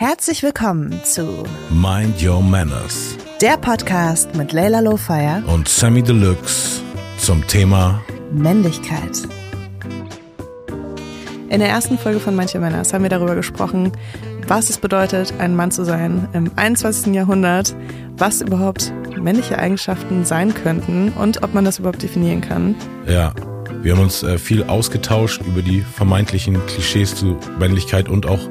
Herzlich willkommen zu Mind Your Manners, der Podcast mit Leila Lowfire und Sammy Deluxe zum Thema Männlichkeit. In der ersten Folge von Manche Männers haben wir darüber gesprochen, was es bedeutet, ein Mann zu sein im 21. Jahrhundert, was überhaupt männliche Eigenschaften sein könnten und ob man das überhaupt definieren kann. Ja, wir haben uns äh, viel ausgetauscht über die vermeintlichen Klischees zu Männlichkeit und auch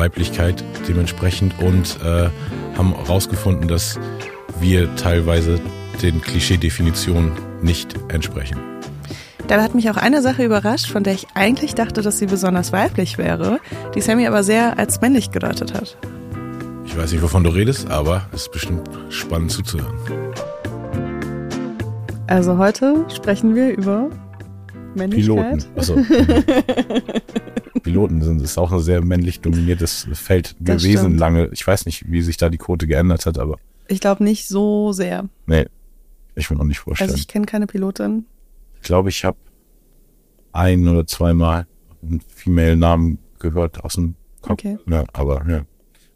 Weiblichkeit dementsprechend und äh, haben herausgefunden, dass wir teilweise den Klischeedefinitionen nicht entsprechen. Dabei hat mich auch eine Sache überrascht, von der ich eigentlich dachte, dass sie besonders weiblich wäre, die Sammy aber sehr als männlich gedeutet hat. Ich weiß nicht, wovon du redest, aber es ist bestimmt spannend zuzuhören. Also heute sprechen wir über Männlichkeit. Piloten. Also, Piloten sind ist auch ein sehr männlich dominiertes Feld Das gewesen stimmt. lange. Ich weiß nicht, wie sich da die Quote geändert hat, aber Ich glaube nicht so sehr. nee, ich will noch nicht vorstellen. Also ich ich kenne keine Pilotin. glaube, ich habe ein oder zweimal einen Female-Namen gehört aus dem Kopf. Okay. Ja, aber ja.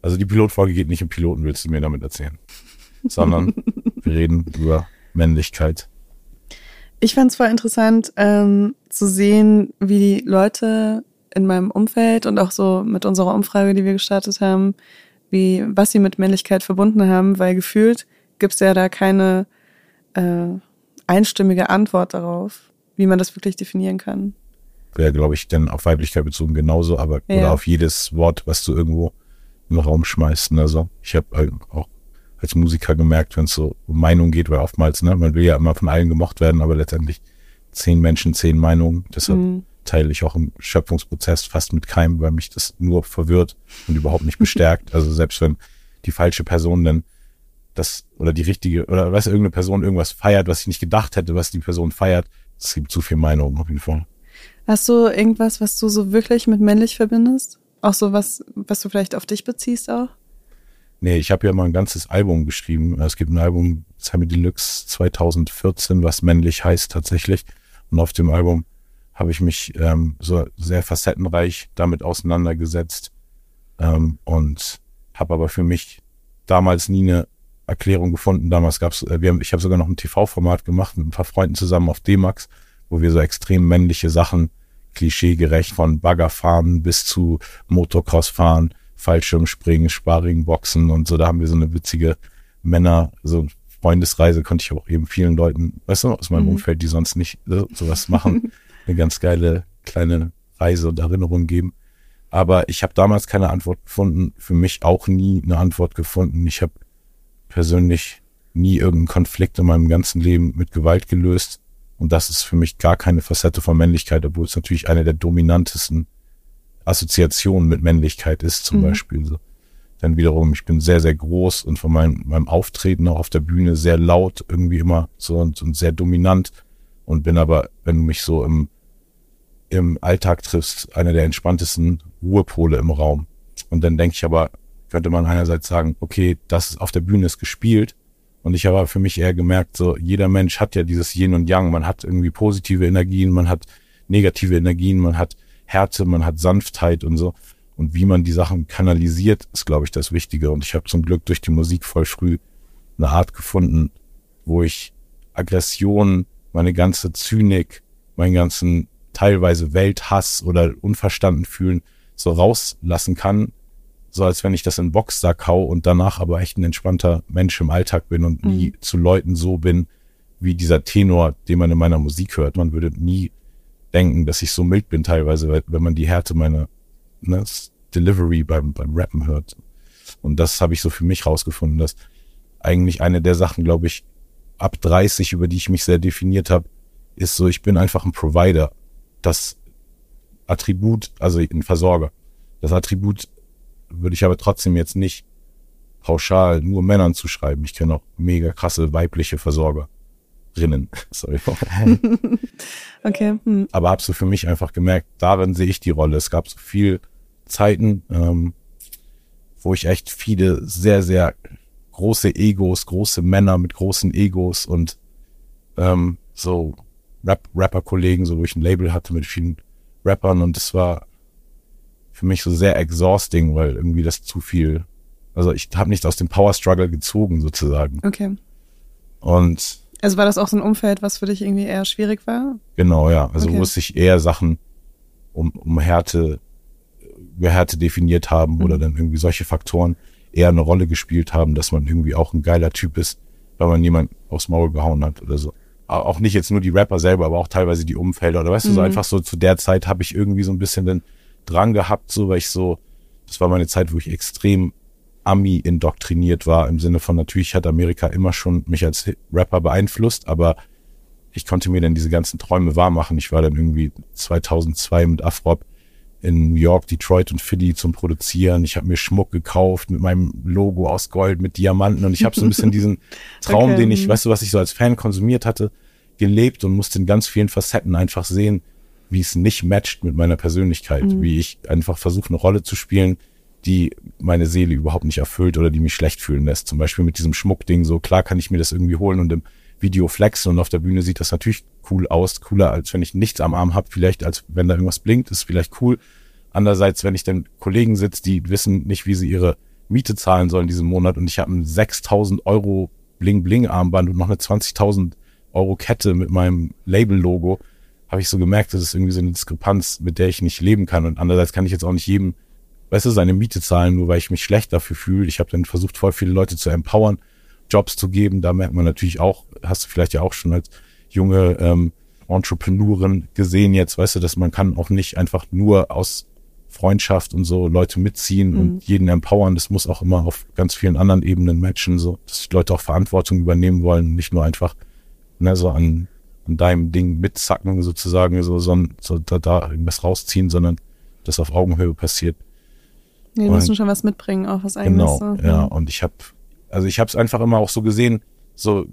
Also die Pilotfolge geht nicht um Piloten, willst du mir damit erzählen. Sondern wir reden über Männlichkeit. Ich fand es voll interessant ähm, zu sehen, wie die Leute in meinem Umfeld und auch so mit unserer Umfrage, die wir gestartet haben, wie was sie mit Männlichkeit verbunden haben, weil gefühlt gibt es ja da keine äh, einstimmige Antwort darauf, wie man das wirklich definieren kann. Wäre, glaube ich, denn auf Weiblichkeit bezogen genauso, aber Ja. oder auf jedes Wort, was du irgendwo den Raum schmeißt. Ne? So, ich habe halt auch als Musiker gemerkt, wenn es so um Meinung geht, weil oftmals, ne, man will ja immer von allen gemocht werden, aber letztendlich zehn Menschen, zehn Meinungen. Deshalb Mhm. teile ich auch im Schöpfungsprozess fast mit keinem, weil mich das nur verwirrt und überhaupt nicht bestärkt. Also selbst wenn die falsche Person dann das oder die richtige oder was irgendeine Person irgendwas feiert, was ich nicht gedacht hätte, was die Person feiert, es gibt zu viel Meinung auf jeden Fall. Hast du irgendwas, was du so wirklich mit männlich verbindest? Auch so was, was du vielleicht auf dich beziehst auch? Nee, ich habe ja mal ein ganzes Album geschrieben. Es gibt ein Album, Sammy Deluxe 2014, was männlich heißt tatsächlich. Und auf dem Album habe ich mich ähm, so sehr facettenreich damit auseinandergesetzt ähm, und habe aber für mich damals nie eine Erklärung gefunden. Damals gab's, äh, wir haben, ich habe sogar noch ein TV-Format gemacht mit ein paar Freunden zusammen auf D-Max, wo wir so extrem männliche Sachen, klischeegerecht von Baggerfahren bis zu Motocross-Fahren, Fallschirmspringen, Sparring, Boxen und so. Da haben wir so eine witzige Männer, so Freundesreise konnte ich auch eben vielen Leuten, weißt du, aus meinem Mhm. Umfeld, die sonst nicht so, sowas machen, eine ganz geile kleine Reise und Erinnerung geben. Aber ich habe damals keine Antwort gefunden, für mich auch nie eine Antwort gefunden. Ich habe persönlich nie irgendeinen Konflikt in meinem ganzen Leben mit Gewalt gelöst. Und das ist für mich gar keine Facette von Männlichkeit, obwohl es natürlich eine der dominantesten Assoziationen mit Männlichkeit ist, zum Mhm. Beispiel. So. Dann wiederum, ich bin sehr, sehr groß und von meinem, meinem Auftreten auch auf der Bühne sehr laut, irgendwie immer so und, und sehr dominant. Und bin aber, wenn du mich so im, im Alltag triffst, einer der entspanntesten Ruhepole im Raum. Und dann denke ich aber, könnte man einerseits sagen, okay, das ist auf der Bühne ist gespielt. Und ich habe aber für mich eher gemerkt, so jeder Mensch hat ja dieses Yin und Yang. Man hat irgendwie positive Energien, man hat negative Energien, man hat Härte, man hat Sanftheit und so. Und wie man die Sachen kanalisiert, ist, glaube ich, das Wichtige. Und ich habe zum Glück durch die Musik voll früh eine Art gefunden, wo ich Aggression, meine ganze Zynik, meinen ganzen teilweise Welthass oder unverstanden fühlen so rauslassen kann, so als wenn ich das in Boxsack hau und danach aber echt ein entspannter Mensch im Alltag bin und nie zu Leuten so bin wie dieser Tenor, den man in meiner Musik hört. Man würde nie denken, dass ich so mild bin teilweise, weil- wenn man die Härte meiner ne, Delivery beim, beim Rappen hört. Und das habe ich so für mich rausgefunden, dass eigentlich eine der Sachen, glaube ich, ab 30, über die ich mich sehr definiert habe, ist so, ich bin einfach ein Provider. Das Attribut, also ein Versorger. Das Attribut würde ich aber trotzdem jetzt nicht pauschal nur Männern zuschreiben. Ich kenne auch mega krasse weibliche Versorgerinnen. Sorry. Okay. Hm. aber habe so für mich einfach gemerkt, darin sehe ich die Rolle. Es gab so viel Zeiten, ähm, wo ich echt viele sehr, sehr große Egos, große Männer mit großen Egos und ähm, so Rap Rapper-Kollegen, so wo ich ein Label hatte mit vielen Rappern und es war für mich so sehr exhausting, weil irgendwie das zu viel, also ich habe nicht aus dem Power Struggle gezogen sozusagen. Okay. Und Also war das auch so ein Umfeld, was für dich irgendwie eher schwierig war? genau, ja, also Okay. wo es sich eher Sachen um, um Härte, über Härte definiert haben oder Mhm. dann irgendwie solche Faktoren eher eine Rolle gespielt haben, dass man irgendwie auch ein geiler Typ ist, weil man jemand aufs Maul gehauen hat oder so. Au- Auch nicht jetzt nur die Rapper selber, aber auch teilweise die Umfelder. Oder weißt du, so Mhm. einfach so zu der Zeit habe ich irgendwie so ein bisschen den Drang gehabt, so weil ich so, das war meine Zeit, wo ich extrem Ami indoktriniert war, im Sinne von natürlich hat Amerika immer schon mich als Rapper beeinflusst, aber ich konnte mir dann diese ganzen Träume wahrmachen. Ich war dann irgendwie 2002 mit Afrop in New York, Detroit und Philly zum Produzieren. Ich habe mir Schmuck gekauft mit meinem Logo aus Gold, mit Diamanten und ich habe so ein bisschen diesen Traum, Okay, den ich, mhm. weißt du, was ich so als Fan konsumiert hatte, gelebt und musste in ganz vielen Facetten einfach sehen, wie es nicht matcht mit meiner Persönlichkeit, wie ich einfach versuche, eine Rolle zu spielen, die meine Seele überhaupt nicht erfüllt oder die mich schlecht fühlen lässt. Zum Beispiel mit diesem Schmuckding, so klar kann ich mir das irgendwie holen und im Video flexen und auf der Bühne sieht das natürlich cool aus, cooler als wenn ich nichts am Arm habe, vielleicht als wenn da irgendwas blinkt, ist vielleicht cool. Andererseits, wenn ich dann Kollegen sitze, die wissen nicht, wie sie ihre Miete zahlen sollen diesen Monat und ich habe ein 6000 Euro Bling-Bling-Armband und noch eine 20.000 Euro Kette mit meinem Label-Logo, habe ich so gemerkt, das ist irgendwie so eine Diskrepanz, mit der ich nicht leben kann. Und andererseits kann ich jetzt auch nicht jedem, weißt du, seine Miete zahlen, nur weil ich mich schlecht dafür fühle. Ich habe dann versucht, voll viele Leute zu empowern, Jobs zu geben. Da merkt man natürlich auch, hast du vielleicht ja auch schon als junge ähm, Entrepreneurin gesehen jetzt, weißt du, dass man kann auch nicht einfach nur aus Freundschaft und so Leute mitziehen Mhm. und jeden empowern. Das muss auch immer auf ganz vielen anderen Ebenen matchen, so dass die Leute auch Verantwortung übernehmen wollen, nicht nur einfach ne, so an, an deinem Ding mitzacken sozusagen, so, so, so da, da irgendwas rausziehen, sondern das auf Augenhöhe passiert. Nee, die müssen schon was mitbringen, auch was eigenes. Genau, so. ja. Und ich habe, also ich habe es einfach immer auch so gesehen, so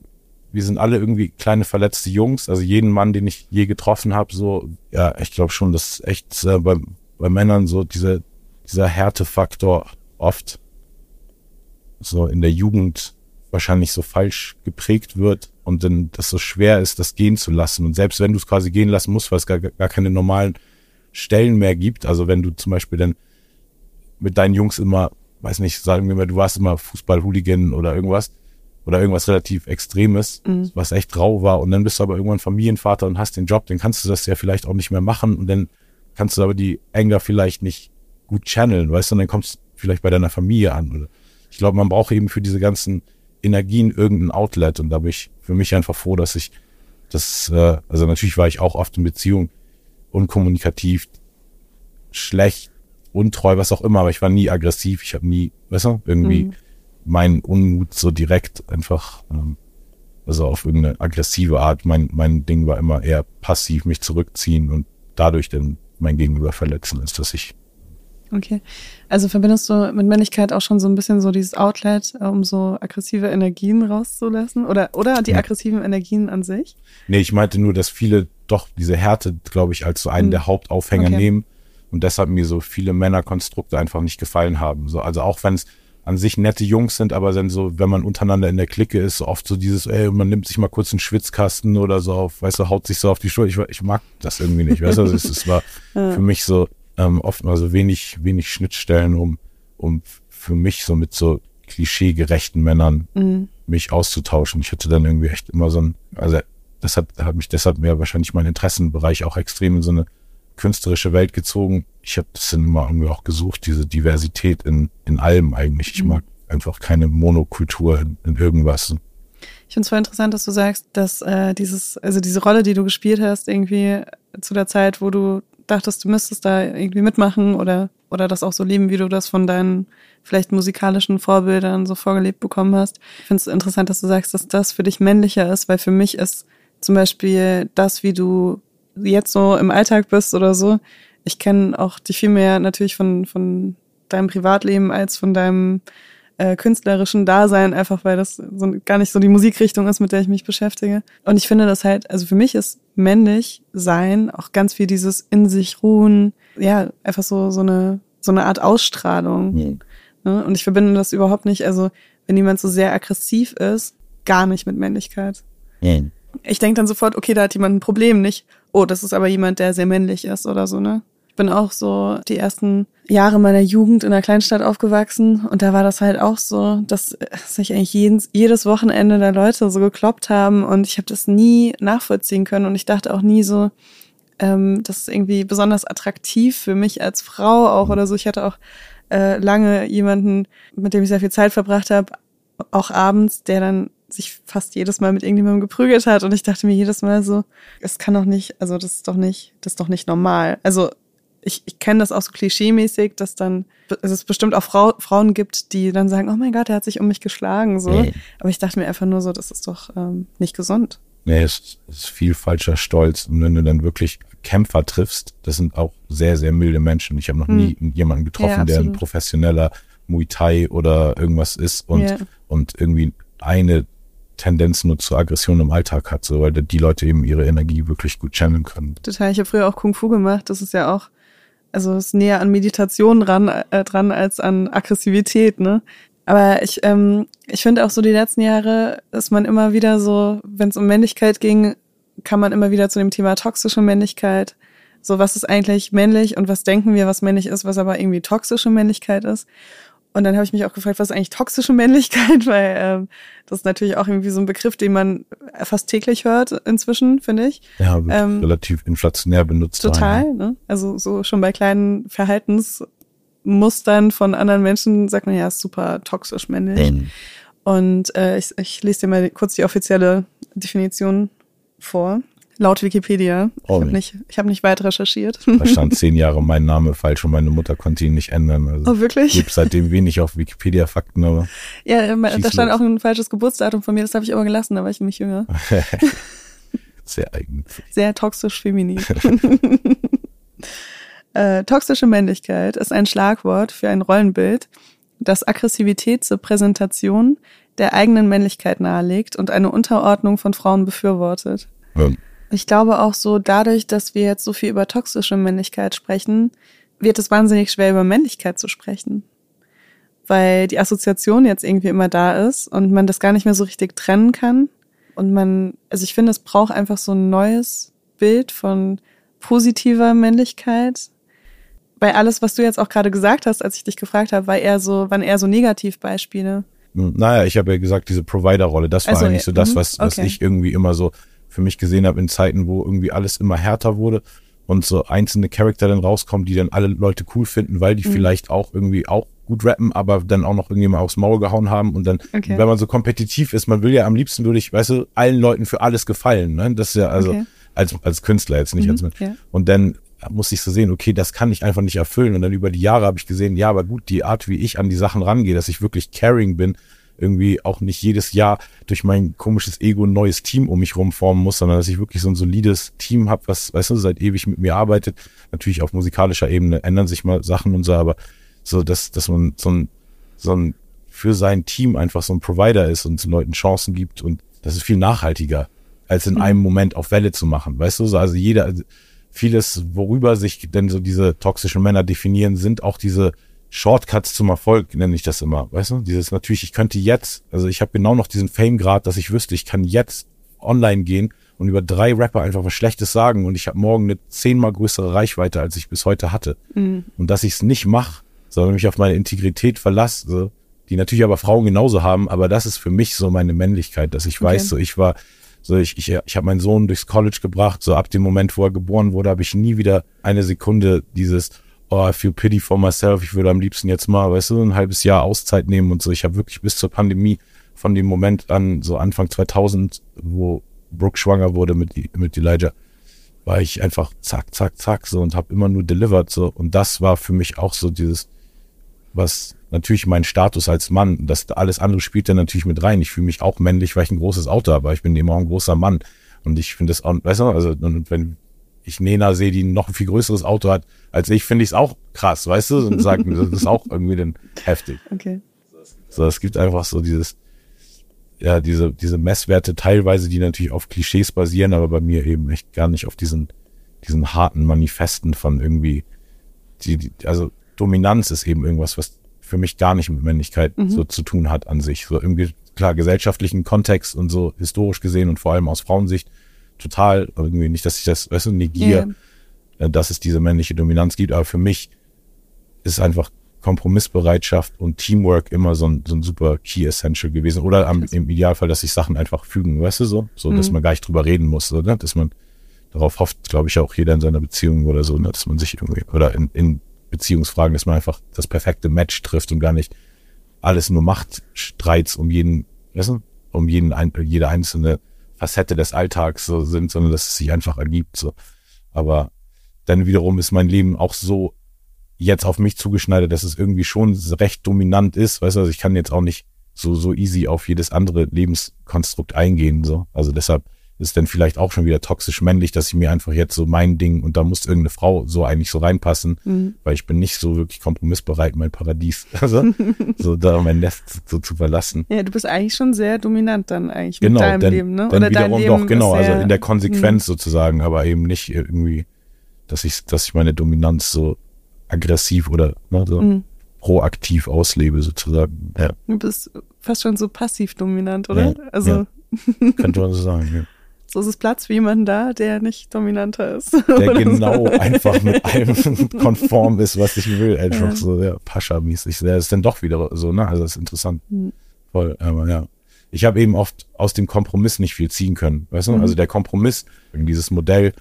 wir sind alle irgendwie kleine verletzte Jungs. Also jeden Mann, den ich je getroffen habe, so ja, ich glaube schon, dass echt äh, bei, bei Männern so dieser dieser Härtefaktor oft so in der Jugend wahrscheinlich so falsch geprägt wird und dann das so schwer ist, das gehen zu lassen. Und selbst wenn du es quasi gehen lassen musst, weil es gar, gar keine normalen Stellen mehr gibt, also wenn du zum Beispiel dann mit deinen Jungs immer, weiß nicht, sagen wir mal, du warst immer Fußball-Hooligan oder irgendwas oder irgendwas relativ Extremes, was echt rau war und dann bist du aber irgendwann Familienvater und hast den Job, dann kannst du das ja vielleicht auch nicht mehr machen und dann kannst du aber die Anger vielleicht nicht gut channeln, weißt du, und dann kommst du vielleicht bei deiner Familie an. Oder ich glaube, man braucht eben für diese ganzen Energien irgendein Outlet und da bin ich für mich einfach froh, dass ich das, äh, also natürlich war ich auch oft in Beziehung unkommunikativ, schlecht, untreu, was auch immer, aber ich war nie aggressiv, ich habe nie, weißt du, irgendwie Mhm. meinen Unmut so direkt einfach, ähm, also auf irgendeine aggressive Art. Mein, mein Ding war immer eher passiv, mich zurückziehen und dadurch dann mein Gegenüber verletzen, als dass ich Okay. Also verbindest du mit Männlichkeit auch schon so ein bisschen so dieses Outlet, äh, um so aggressive Energien rauszulassen? Oder, oder die Ja. aggressiven Energien an sich? Nee, ich meinte nur, dass viele doch diese Härte, glaube ich, als so einen Hm. der Hauptaufhänger Okay. nehmen und deshalb mir so viele Männerkonstrukte einfach nicht gefallen haben. So, also auch wenn es an sich nette Jungs sind, aber dann so, wenn man untereinander in der Clique ist, so oft so dieses, ey, man nimmt sich mal kurz einen Schwitzkasten oder so auf, weißt du, haut sich so auf die Schulter. Ich, ich mag das irgendwie nicht, weißt du, also es, es war für mich so ähm, oft mal so wenig, wenig Schnittstellen, um, um für mich so mit so klischeegerechten Männern Mhm. mich auszutauschen. Ich hatte dann irgendwie echt immer so ein, also das hat, hat mich deshalb mehr wahrscheinlich mein Interessenbereich auch extrem in so eine künstlerische Welt gezogen. Ich habe das dann immer irgendwie auch gesucht, diese Diversität in, in allem eigentlich. Ich Mhm. mag einfach keine Monokultur in, in irgendwas. Ich finde es voll interessant, dass du sagst, dass äh, dieses, also diese Rolle, die du gespielt hast, irgendwie zu der Zeit, wo du dachtest, du müsstest da irgendwie mitmachen oder, oder das auch so leben, wie du das von deinen vielleicht musikalischen Vorbildern so vorgelebt bekommen hast. Ich finde es interessant, dass du sagst, dass das für dich männlicher ist, weil für mich ist zum Beispiel das, wie du jetzt so im Alltag bist oder so. Ich kenne auch dich viel mehr natürlich von, von deinem Privatleben als von deinem äh, künstlerischen Dasein, einfach weil das so gar nicht so die Musikrichtung ist, mit der ich mich beschäftige. Und ich finde das halt, also für mich ist männlich sein auch ganz viel dieses in sich ruhen, ja, einfach so, so eine, so eine Art Ausstrahlung. Ne? Und ich verbinde das überhaupt nicht, also wenn jemand so sehr aggressiv ist, gar nicht mit Männlichkeit. Ich denke dann sofort, okay, da hat jemand ein Problem, nicht, oh, das ist aber jemand, der sehr männlich ist oder so, ne? bin auch so die ersten Jahre meiner Jugend in einer Kleinstadt aufgewachsen und da war das halt auch so, dass sich eigentlich jedes, jedes Wochenende da Leute so gekloppt haben und ich habe das nie nachvollziehen können und ich dachte auch nie so, ähm, das ist irgendwie besonders attraktiv für mich als Frau auch oder so. Ich hatte auch äh, lange jemanden, mit dem ich sehr viel Zeit verbracht habe, auch abends, der dann sich fast jedes Mal mit irgendjemandem geprügelt hat und ich dachte mir jedes Mal so, es kann doch nicht, also das ist doch nicht, das ist doch nicht normal. Also ich, ich kenne das auch so klischeemäßig, dass dann also es bestimmt auch Frau, Frauen gibt, die dann sagen, oh mein Gott, er hat sich um mich geschlagen, so. Nee. Aber ich dachte mir einfach nur so, das ist doch ähm, nicht gesund. Nee, es ist viel falscher Stolz. Und wenn du dann wirklich Kämpfer triffst, das sind auch sehr, sehr milde Menschen. Ich habe noch hm. nie jemanden getroffen, ja, der ein professioneller Muay Thai oder irgendwas ist und, ja. und irgendwie eine Tendenz nur zur Aggression im Alltag hat, so weil die Leute eben ihre Energie wirklich gut channeln können. Total. Ich habe früher auch Kung Fu gemacht. Das ist ja auch, also ist näher an Meditation dran, äh, dran als an Aggressivität, ne? Aber ich, ähm, ich finde auch so die letzten Jahre, dass man immer wieder so, wenn es um Männlichkeit ging, kam man immer wieder zu dem Thema toxische Männlichkeit. So, was ist eigentlich männlich und was denken wir, was männlich ist, was aber irgendwie toxische Männlichkeit ist. Und dann habe ich mich auch gefragt, was ist eigentlich toxische Männlichkeit? Weil ähm, das ist natürlich auch irgendwie so ein Begriff, den man fast täglich hört inzwischen, finde ich. Ja, ähm, relativ inflationär benutzt. Total, rein, ne? Also so schon bei kleinen Verhaltensmustern von anderen Menschen sagt man ja, ist super toxisch männlich. Den. Und äh, ich, ich lese dir mal kurz die offizielle Definition vor. Laut Wikipedia. Oh, ich habe nicht, ich hab nicht weit recherchiert. Da stand zehn Jahre mein Name falsch und meine Mutter konnte ihn nicht ändern. Also oh, wirklich? Gibt seitdem wenig auf Wikipedia-Fakten, aber. Ja, da stand los. auch ein falsches Geburtsdatum von mir, das habe ich aber gelassen, da war ich nämlich jünger. Sehr eigen. Sehr toxisch feminin. äh, toxische Männlichkeit ist ein Schlagwort für ein Rollenbild, das Aggressivität zur Präsentation der eigenen Männlichkeit nahelegt und eine Unterordnung von Frauen befürwortet. Ja. Ich glaube auch so, dadurch, dass wir jetzt so viel über toxische Männlichkeit sprechen, wird es wahnsinnig schwer, über Männlichkeit zu sprechen. Weil die Assoziation jetzt irgendwie immer da ist und man das gar nicht mehr so richtig trennen kann. Und man, also ich finde, es braucht einfach so ein neues Bild von positiver Männlichkeit. Weil alles, was du jetzt auch gerade gesagt hast, als ich dich gefragt habe, war eher so, waren eher so Negativbeispiele. Naja, ich habe ja gesagt, diese Provider-Rolle, das war also, eigentlich so das, mhm, was, was okay. ich irgendwie immer so für mich gesehen habe in Zeiten, wo irgendwie alles immer härter wurde und so einzelne Charakter dann rauskommen, die dann alle Leute cool finden, weil die mhm. vielleicht auch irgendwie auch gut rappen, aber dann auch noch irgendjemand aufs Maul gehauen haben und dann, okay. wenn man so kompetitiv ist, man will ja am liebsten würde ich, weißt du, allen Leuten für alles gefallen, ne? Das ist ja also okay. als als Künstler jetzt nicht mhm, als ja. und dann muss ich so sehen, okay, das kann ich einfach nicht erfüllen und dann über die Jahre habe ich gesehen, ja, aber gut, die Art, wie ich an die Sachen rangehe, dass ich wirklich caring bin irgendwie auch nicht jedes Jahr durch mein komisches Ego ein neues Team um mich rumformen muss, sondern dass ich wirklich so ein solides Team habe, was, weißt du, seit ewig mit mir arbeitet. Natürlich auf musikalischer Ebene ändern sich mal Sachen und so, aber so, dass, dass man so ein, so ein für sein Team einfach so ein Provider ist und Leuten Chancen gibt und das ist viel nachhaltiger, als in mhm. einem Moment auf Welle zu machen. Weißt du, also jeder, vieles, worüber sich denn so diese toxischen Männer definieren, sind auch diese Shortcuts zum Erfolg nenne ich das immer, weißt du? Dieses natürlich, ich könnte jetzt, also ich habe genau noch diesen Fame-Grad, dass ich wüsste, ich kann jetzt online gehen und über drei Rapper einfach was Schlechtes sagen und ich habe morgen eine zehnmal größere Reichweite, als ich bis heute hatte. Mhm. Und dass ich es nicht mache, sondern mich auf meine Integrität verlasse, die natürlich aber Frauen genauso haben, aber das ist für mich so meine Männlichkeit, dass ich okay. weiß, so ich war, so ich, ich, ich habe meinen Sohn durchs College gebracht, so ab dem Moment, wo er geboren wurde, habe ich nie wieder eine Sekunde dieses oh, I feel pity for myself, ich würde am liebsten jetzt mal, weißt du, ein halbes Jahr Auszeit nehmen und so. Ich habe wirklich bis zur Pandemie von dem Moment an, so Anfang 2000, wo Brooke schwanger wurde mit, mit Elijah, war ich einfach zack, zack, zack so und habe immer nur delivered so. Und das war für mich auch so dieses, was natürlich mein Status als Mann, das alles andere spielt dann natürlich mit rein. Ich fühle mich auch männlich, weil ich ein großes Auto habe, ich bin eben auch ein großer Mann. Und ich finde das auch, weißt du, also wenn, ich Nena sehe, die noch ein viel größeres Auto hat als ich, finde ich es auch krass, weißt du? Und sagen, das ist auch irgendwie dann heftig. Okay. So, es gibt einfach so dieses, ja, diese, diese Messwerte teilweise, die natürlich auf Klischees basieren, aber bei mir eben echt gar nicht auf diesen, diesen harten Manifesten von irgendwie, die, die also Dominanz ist eben irgendwas, was für mich gar nicht mit Männlichkeit mhm. so zu tun hat an sich. So irgendwie, klar, gesellschaftlichen Kontext und so historisch gesehen und vor allem aus Frauensicht total irgendwie nicht, dass ich das, weißt du, negiere. Yeah. äh, dass es diese männliche Dominanz gibt. Aber für mich ist einfach Kompromissbereitschaft und Teamwork immer so ein, so ein super Key Essential gewesen. Oder am, im Idealfall, dass sich Sachen einfach fügen, weißt du so? So, dass mhm. man gar nicht drüber reden muss, oder? Dass man darauf hofft, glaube ich, auch jeder in seiner Beziehung oder so, ne? dass man sich irgendwie, oder in, in Beziehungsfragen, dass man einfach das perfekte Match trifft und gar nicht alles nur Machtstreits um jeden, weißt du, um jeden, jede einzelne Facette des Alltags so sind, sondern dass es sich einfach ergibt, so. Aber dann wiederum ist mein Leben auch so jetzt auf mich zugeschneidert, dass es irgendwie schon recht dominant ist. Weißt du, also ich kann jetzt auch nicht so, so easy auf jedes andere Lebenskonstrukt eingehen. So. Also deshalb ist dann vielleicht auch schon wieder toxisch männlich, dass ich mir einfach jetzt so mein Ding und da muss irgendeine Frau so eigentlich so reinpassen, mhm. weil ich bin nicht so wirklich kompromissbereit, mein Paradies, also so da mein Nest so zu verlassen. Ja, du bist eigentlich schon sehr dominant dann eigentlich genau, mit deinem denn, Leben, ne? Oder dein Leben doch, genau, also in der Konsequenz mh. sozusagen, aber eben nicht irgendwie, dass ich, dass ich meine Dominanz so aggressiv oder ne, so mhm. proaktiv auslebe sozusagen. Ja. Du bist fast schon so passiv dominant, oder? Ja, also ja. könnte man so sagen. Ja. So ist es Platz für jemanden da, der nicht dominanter ist. Der genau so. einfach mit allem konform ist, was ich will. Einfach ja. so ja, Pascha-mäßig. Der ist dann doch wieder so, ne? Also das ist interessant. Mhm. Voll, aber ja. Ich habe eben oft aus dem Kompromiss nicht viel ziehen können. Weißt du? Mhm. Also der Kompromiss, dieses Modell,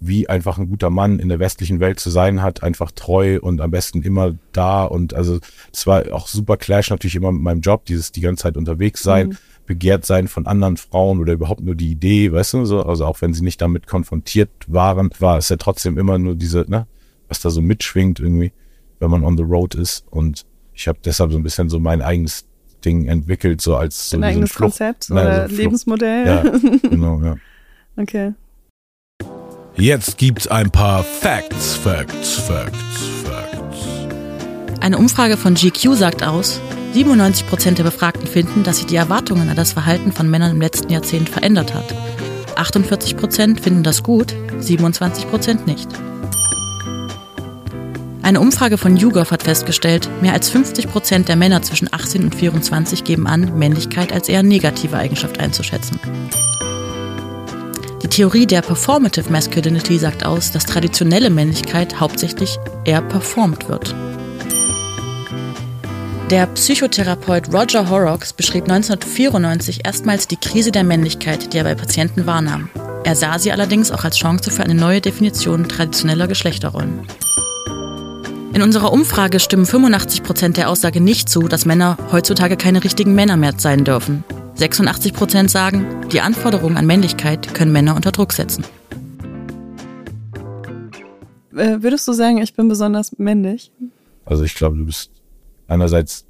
wie einfach ein guter Mann in der westlichen Welt zu sein hat, einfach treu und am besten immer da und also es war auch super Clash natürlich immer mit meinem Job, dieses die ganze Zeit unterwegs sein, mhm. begehrt sein von anderen Frauen oder überhaupt nur die Idee, weißt du, so, also auch wenn sie nicht damit konfrontiert waren, war es ja trotzdem immer nur diese, ne, was da so mitschwingt irgendwie, wenn man on the road ist und ich habe deshalb so ein bisschen so mein eigenes Ding entwickelt, so als so ein eigenes Flucht, Konzept oder so Lebensmodell. Ja, genau, ja. Okay. Jetzt gibt's ein paar Facts, Facts, Facts, Facts. Eine Umfrage von GQ sagt aus, 97% der Befragten finden, dass sich die Erwartungen an das Verhalten von Männern im letzten Jahrzehnt verändert hat. 48% finden das gut, 27% nicht. Eine Umfrage von YouGov hat festgestellt, mehr als 50% der Männer zwischen 18 und 24 geben an, Männlichkeit als eher negative Eigenschaft einzuschätzen. Die Theorie der Performative Masculinity sagt aus, dass traditionelle Männlichkeit hauptsächlich eher performt wird. Der Psychotherapeut Roger Horrocks beschrieb 1994 erstmals die Krise der Männlichkeit, die er bei Patienten wahrnahm. Er sah sie allerdings auch als Chance für eine neue Definition traditioneller Geschlechterrollen. In unserer Umfrage stimmen 85 Prozent der Aussage nicht zu, dass Männer heutzutage keine richtigen Männer mehr sein dürfen. 86 Prozent sagen, die Anforderungen an Männlichkeit können Männer unter Druck setzen. Äh, würdest du sagen, ich bin besonders männlich? Also ich glaube, du bist einerseits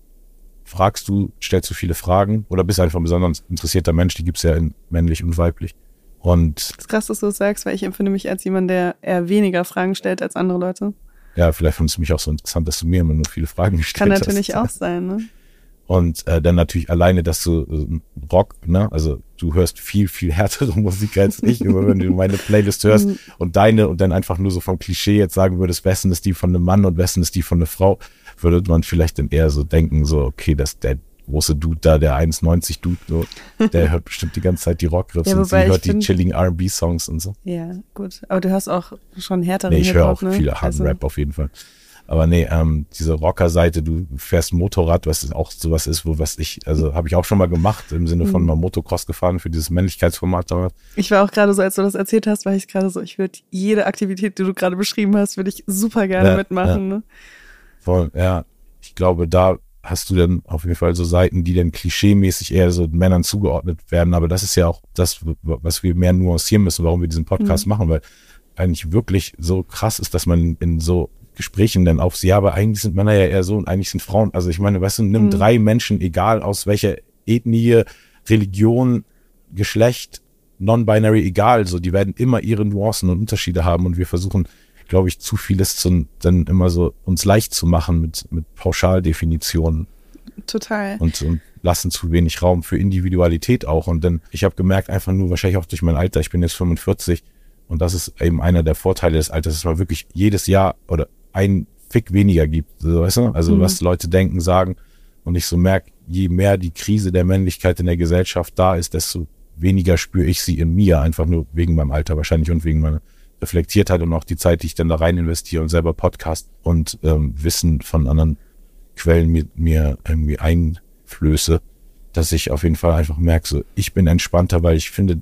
fragst du, stellst du viele Fragen oder bist einfach ein besonders interessierter Mensch, die gibt es ja in männlich und weiblich. Und das ist krass, dass du das sagst, weil ich empfinde mich als jemand, der eher weniger Fragen stellt als andere Leute. Ja, vielleicht findest du mich auch so interessant, dass du mir immer nur viele Fragen stellst. Kann natürlich hast. auch sein, ne? Und äh, dann natürlich alleine, dass du äh, Rock, ne, also du hörst viel, viel härtere Musik als ich, wenn du meine Playlist hörst mhm. und deine und dann einfach nur so vom Klischee jetzt sagen würdest, wessen ist die von einem Mann und wessen ist die von einer Frau, würde man vielleicht dann eher so denken, so, okay, dass der große Dude da, der 1,90 Dude, so, der hört bestimmt die ganze Zeit die Rockriffs ja, und sie hört die chilling R&B-Songs und so. Ja, gut. Aber du hast auch schon härtere Nee, ich höre auch ne? viele harten also. Rap auf jeden Fall. Aber nee, ähm, diese Rocker-Seite, du fährst Motorrad, was auch sowas ist, wo was ich, also habe ich auch schon mal gemacht, im Sinne von mhm. mal Motocross gefahren für dieses Männlichkeitsformat damals. Ich war auch gerade so, als du das erzählt hast, war ich gerade so, ich würde jede Aktivität, die du gerade beschrieben hast, würde ich super gerne ja, mitmachen. Ja. Ne? Voll, ja. Ich glaube, da hast du dann auf jeden Fall so Seiten, die dann klischeemäßig eher so Männern zugeordnet werden. Aber das ist ja auch das, was wir mehr nuancieren müssen, warum wir diesen Podcast mhm. machen, weil eigentlich wirklich so krass ist, dass man in so Gesprächen dann auf sie, ja, aber eigentlich sind Männer ja eher so und eigentlich sind Frauen. Also ich meine, weißt du, nimm mhm. drei Menschen, egal aus welcher Ethnie, Religion, Geschlecht, non-binary, egal, so, die werden immer ihre Nuancen und Unterschiede haben und wir versuchen, glaube ich, zu vieles zu, dann immer so uns leicht zu machen mit, mit Pauschaldefinitionen. Total. Und, und lassen zu wenig Raum für Individualität auch. Und dann, ich habe gemerkt, einfach nur wahrscheinlich auch durch mein Alter, ich bin jetzt 45 und das ist eben einer der Vorteile des Alters, dass man wirklich jedes Jahr oder ein Fick weniger gibt, so, weißt du? Also mhm. was Leute denken, sagen und ich so merke, je mehr die Krise der Männlichkeit in der Gesellschaft da ist, desto weniger spüre ich sie in mir, einfach nur wegen meinem Alter wahrscheinlich und wegen meiner Reflektiertheit und auch die Zeit, die ich dann da rein investiere und selber Podcast und ähm, Wissen von anderen Quellen mir, mir irgendwie einflöße, dass ich auf jeden Fall einfach merke, so, ich bin entspannter, weil ich finde,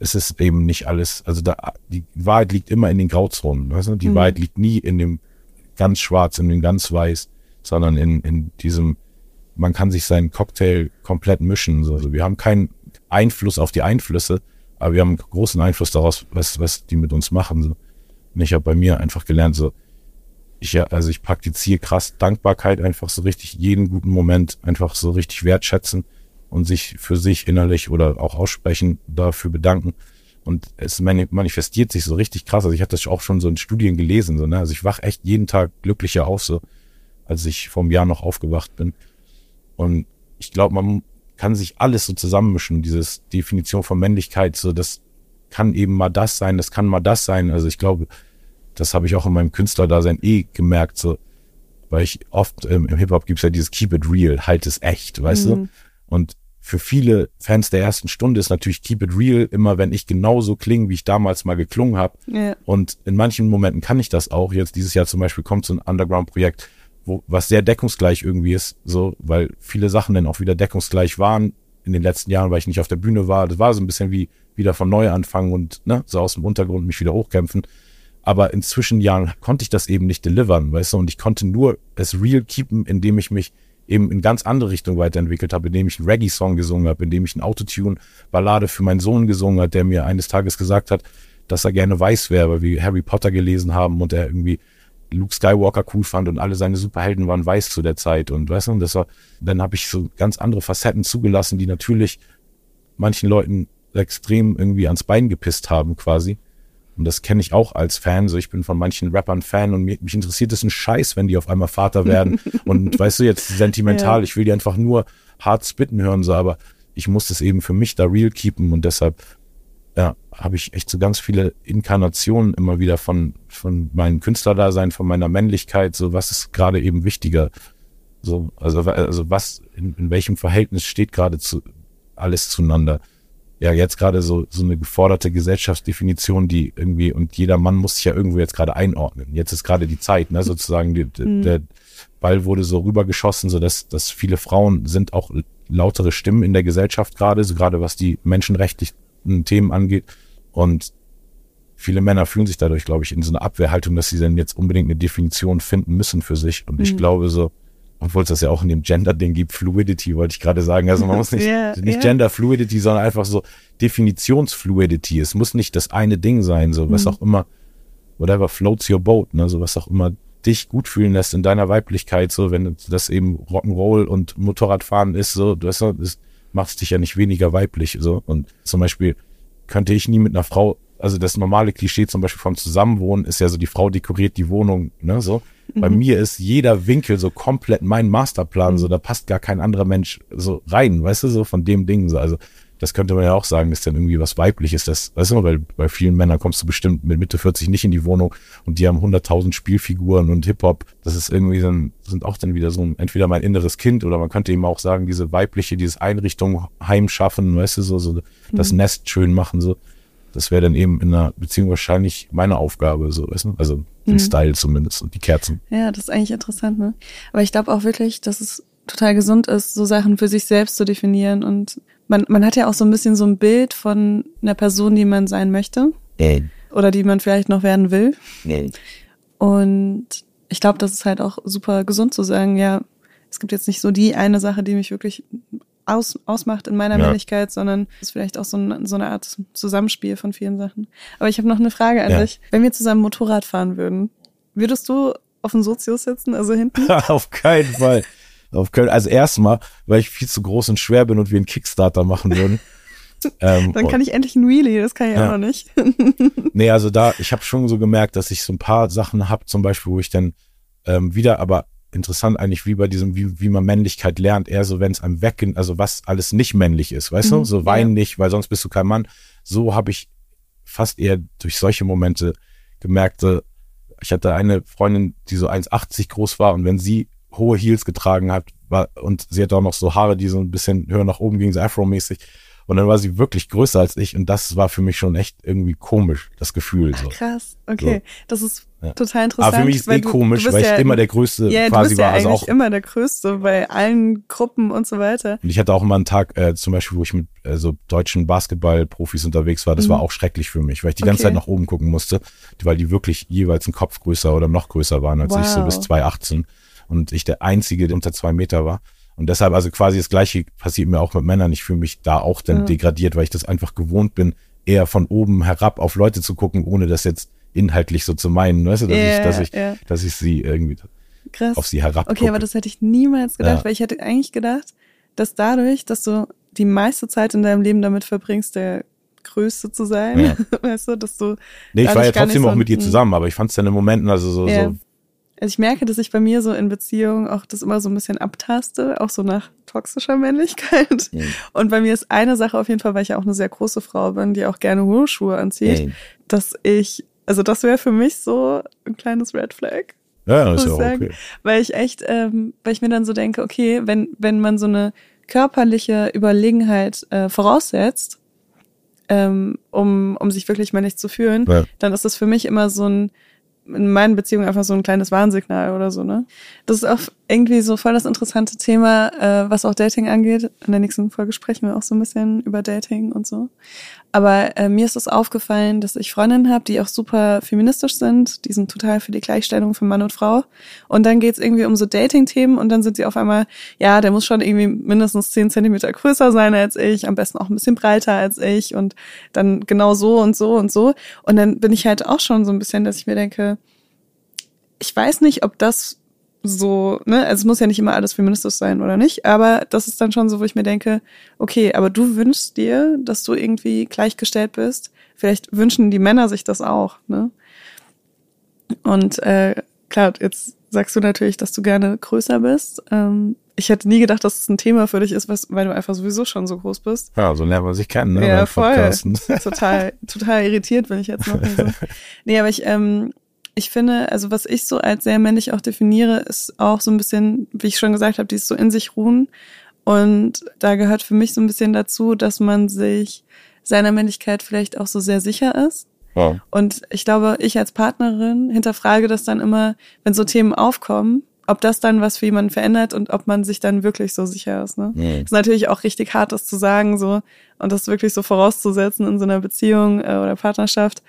es ist eben nicht alles, also da, die Wahrheit liegt immer in den Grauzonen, weißt du? Die mhm. Wahrheit liegt nie in dem ganz schwarz, in dem ganz weiß, sondern in, in diesem, man kann sich seinen Cocktail komplett mischen. So. Also wir haben keinen Einfluss auf die Einflüsse, aber wir haben großen Einfluss daraus, was, was die mit uns machen. So. Und ich habe bei mir einfach gelernt, so, ich, also ich praktiziere krass Dankbarkeit, einfach so richtig jeden guten Moment einfach so richtig wertschätzen und sich für sich innerlich oder auch aussprechen, dafür bedanken. Und es manifestiert sich so richtig krass. Also ich hatte das auch schon so in Studien gelesen. So, ne? Also ich wach echt jeden Tag glücklicher auf, so als ich vor einem Jahr noch aufgewacht bin. Und ich glaube, man kann sich alles so zusammenmischen, dieses Definition von Männlichkeit, so das kann eben mal das sein, das kann mal das sein. Also ich glaube, das habe ich auch in meinem Künstlerdasein eh gemerkt, so, weil ich oft ähm, im Hip-Hop gibt's ja dieses Keep it real, halt es echt, weißt mhm. du? Und für viele Fans der ersten Stunde ist natürlich Keep It Real immer, wenn ich genauso klinge, wie ich damals mal geklungen habe. Ja. Und in manchen Momenten kann ich das auch. Jetzt dieses Jahr zum Beispiel kommt so ein Underground-Projekt, wo was sehr deckungsgleich irgendwie ist, so, weil viele Sachen dann auch wieder deckungsgleich waren in den letzten Jahren, weil ich nicht auf der Bühne war. Das war so ein bisschen wie wieder von neu anfangen und ne, so aus dem Untergrund mich wieder hochkämpfen. Aber in Zwischenjahren konnte ich das eben nicht delivern, weißt du, und ich konnte nur es real keepen, indem ich mich eben in ganz andere Richtung weiterentwickelt habe, indem ich einen Reggae-Song gesungen habe, indem ich einen Autotune-Ballade für meinen Sohn gesungen habe, der mir eines Tages gesagt hat, dass er gerne weiß wäre, weil wir Harry Potter gelesen haben und er irgendwie Luke Skywalker cool fand und alle seine Superhelden waren weiß zu der Zeit und weißt du, und das war, dann habe ich so ganz andere Facetten zugelassen, die natürlich manchen Leuten extrem irgendwie ans Bein gepisst haben quasi. Und das kenne ich auch als Fan. So, ich bin von manchen Rappern Fan und mich, mich interessiert es ein Scheiß, wenn die auf einmal Vater werden. und weißt du, jetzt sentimental, ja. ich will die einfach nur hart spitten hören, so, aber ich muss das eben für mich da real keepen und deshalb ja, habe ich echt so ganz viele Inkarnationen immer wieder von, von meinem Künstlerdasein, von meiner Männlichkeit, so was ist gerade eben wichtiger. So, also, also was, in, in welchem Verhältnis steht gerade zu, alles zueinander ja jetzt gerade so, so eine geforderte Gesellschaftsdefinition, die irgendwie, und jeder Mann muss sich ja irgendwo jetzt gerade einordnen. Jetzt ist gerade die Zeit, ne, sozusagen, die, mhm. der Ball wurde so rübergeschossen, so dass, dass viele Frauen sind auch lautere Stimmen in der Gesellschaft gerade, so gerade was die menschenrechtlichen Themen angeht. Und viele Männer fühlen sich dadurch, glaube ich, in so einer Abwehrhaltung, dass sie dann jetzt unbedingt eine Definition finden müssen für sich. Und mhm. ich glaube so, obwohl es das ja auch in dem Gender-Ding gibt, Fluidity wollte ich gerade sagen. Also man muss nicht, yeah, nicht yeah. Gender-Fluidity, sondern einfach so Definitionsfluidity. Es muss nicht das eine Ding sein, so was mhm. auch immer, whatever floats your boat, ne, so was auch immer dich gut fühlen lässt in deiner Weiblichkeit, so wenn das eben Rock'n'Roll und Motorradfahren ist, so, du weißt, das macht dich ja nicht weniger weiblich, so. Und zum Beispiel könnte ich nie mit einer Frau, also das normale Klischee zum Beispiel vom Zusammenwohnen ist ja so, die Frau dekoriert die Wohnung, ne, so. Bei mhm. mir ist jeder Winkel so komplett mein Masterplan, so da passt gar kein anderer Mensch so rein, weißt du, so von dem Ding. So. Also das könnte man ja auch sagen, ist dann irgendwie was Weibliches. Das, weißt du, weil bei vielen Männern kommst du bestimmt mit Mitte 40 nicht in die Wohnung und die haben 100.000 Spielfiguren und Hip-Hop. Das ist irgendwie dann, sind auch dann wieder so ein, entweder mein inneres Kind oder man könnte eben auch sagen, diese weibliche, dieses Einrichtung heimschaffen, weißt du, so, so das mhm. Nest schön machen, so. Das wäre dann eben in einer Beziehung wahrscheinlich meine Aufgabe, so, weißt du? Also den mhm. Style zumindest und die Kerzen. Ja, das ist eigentlich interessant, ne? Aber ich glaube auch wirklich, dass es total gesund ist, so Sachen für sich selbst zu definieren. Und man, man hat ja auch so ein bisschen so ein Bild von einer Person, die man sein möchte. Nee. Oder die man vielleicht noch werden will. Nee. Und ich glaube, das ist halt auch super gesund zu sagen, ja, es gibt jetzt nicht so die eine Sache, die mich wirklich aus, ausmacht in meiner ja. Männlichkeit, sondern es ist vielleicht auch so, ein, so, eine Art Zusammenspiel von vielen Sachen. Aber ich habe noch eine Frage an ja. dich. Wenn wir zusammen Motorrad fahren würden, würdest du auf dem Sozius sitzen, also hinten? auf keinen Fall. Auf keinen, also erstmal, weil ich viel zu groß und schwer bin und wir einen Kickstarter machen würden. ähm, Dann kann ich endlich ein Wheelie, das kann ich ja. auch noch nicht. nee, also da, ich habe schon so gemerkt, dass ich so ein paar Sachen habe, zum Beispiel, wo ich dann ähm, wieder aber interessant eigentlich, wie bei diesem, wie, wie man Männlichkeit lernt, eher so, wenn es einem weg, also was alles nicht männlich ist, weißt mhm, du? So wein ja. nicht, weil sonst bist du kein Mann. So habe ich fast eher durch solche Momente gemerkt, ich hatte eine Freundin, die so 1,80 groß war und wenn sie hohe Heels getragen hat, war, und sie hat auch noch so Haare, die so ein bisschen höher nach oben gingen, so Afro-mäßig. Und dann war sie wirklich größer als ich und das war für mich schon echt irgendwie komisch, das Gefühl. So. Ach, krass, okay. So. Das ist Ja. total interessant. Aber für mich ist eh du- komisch, du weil ich ja, immer der Größte ja, quasi bist ja war. Also eigentlich auch immer der Größte bei allen Gruppen und so weiter. Und ich hatte auch immer einen Tag, äh, zum Beispiel, wo ich mit äh, so deutschen Basketballprofis unterwegs war. Das war auch schrecklich für mich, weil ich die ganze Mhm. Okay. Zeit nach oben gucken musste, weil die wirklich jeweils einen Kopf größer oder noch größer waren als ich, so Wow. bis 2,18. Und ich der Einzige, der unter zwei Meter war. Und deshalb, also quasi das Gleiche passiert mir auch mit Männern. Ich fühle mich da auch dann Ja. degradiert, weil ich das einfach gewohnt bin, eher von oben herab auf Leute zu gucken, ohne das jetzt inhaltlich so zu meinen. Weißt du, dass Ja, ich, dass ich, ja. dass ich sie irgendwie Krass. auf sie herab Okay, aber das hätte ich niemals gedacht, Ja. weil ich hätte eigentlich gedacht, dass dadurch, dass du die meiste Zeit in deinem Leben damit verbringst, der Größte zu sein, Ja. weißt du, dass du Nee, ich war ja trotzdem so auch mit ihr zusammen, aber ich fand es dann in Momenten, also so, Ja. so Also ich merke, dass ich bei mir so in Beziehungen auch das immer so ein bisschen abtaste, auch so nach toxischer Männlichkeit. Mhm. Und bei mir ist eine Sache auf jeden Fall, weil ich ja auch eine sehr große Frau bin, die auch gerne hohe Schuhe anzieht, Mhm. dass ich, also das wäre für mich so ein kleines Red Flag. ja, das ist ja auch sagen. okay. Weil ich echt, ähm, weil ich mir dann so denke, okay, wenn, wenn man so eine körperliche Überlegenheit äh, voraussetzt, ähm, um, um sich wirklich männlich zu fühlen, Ja. dann ist das für mich immer so ein, in meinen Beziehungen einfach so ein kleines Warnsignal oder so, ne? Das ist auch irgendwie so voll das interessante Thema, äh, was auch Dating angeht. In der nächsten Folge sprechen wir auch so ein bisschen über Dating und so. Aber äh, mir ist es aufgefallen, dass ich Freundinnen habe, die auch super feministisch sind. Die sind total für die Gleichstellung von Mann und Frau. Und dann geht's irgendwie um so Dating-Themen und dann sind sie auf einmal, ja, der muss schon irgendwie mindestens zehn Zentimeter größer sein als ich, am besten auch ein bisschen breiter als ich und dann genau so und so und so. Und dann bin ich halt auch schon so ein bisschen, dass ich mir denke, ich weiß nicht, ob das so, ne, also es muss ja nicht immer alles feministisch sein oder nicht, aber das ist dann schon so, wo ich mir denke, okay, aber du wünschst dir, dass du irgendwie gleichgestellt bist. Vielleicht wünschen die Männer sich das auch, ne? Und äh, klar, jetzt sagst du natürlich, dass du gerne größer bist. Ähm, ich hätte nie gedacht, dass es ein Thema für dich ist, was, weil du einfach sowieso schon so groß bist. Ja, so lernen wir sich kennen, ne? Ja, voll. Podcasten. total, total irritiert bin ich jetzt noch. Nee, aber ich, ähm, ich finde, also was ich so als sehr männlich auch definiere, ist auch so ein bisschen, wie ich schon gesagt habe, dieses so in sich ruhen. Und da gehört für mich so ein bisschen dazu, dass man sich seiner Männlichkeit vielleicht auch so sehr sicher ist. Ja. Und ich glaube, ich als Partnerin hinterfrage das dann immer, wenn so Themen aufkommen, ob das dann was für jemanden verändert und ob man sich dann wirklich so sicher ist. Ne? Mhm. Ist natürlich auch richtig hart, das zu sagen so und das wirklich so vorauszusetzen in so einer Beziehung äh, oder Partnerschaft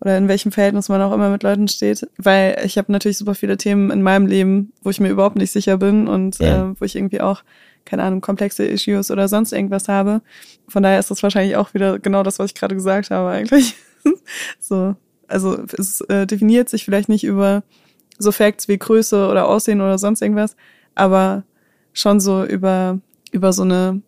oder in welchem Verhältnis man auch immer mit Leuten steht, weil ich habe natürlich super viele Themen in meinem Leben, wo ich mir überhaupt nicht sicher bin und Ja. äh, wo ich irgendwie auch keine Ahnung komplexe Issues oder sonst irgendwas habe. Von daher ist das wahrscheinlich auch wieder genau das, was ich gerade gesagt habe eigentlich. so, also es äh, definiert sich vielleicht nicht über so Facts wie Größe oder Aussehen oder sonst irgendwas, aber schon so über über so eine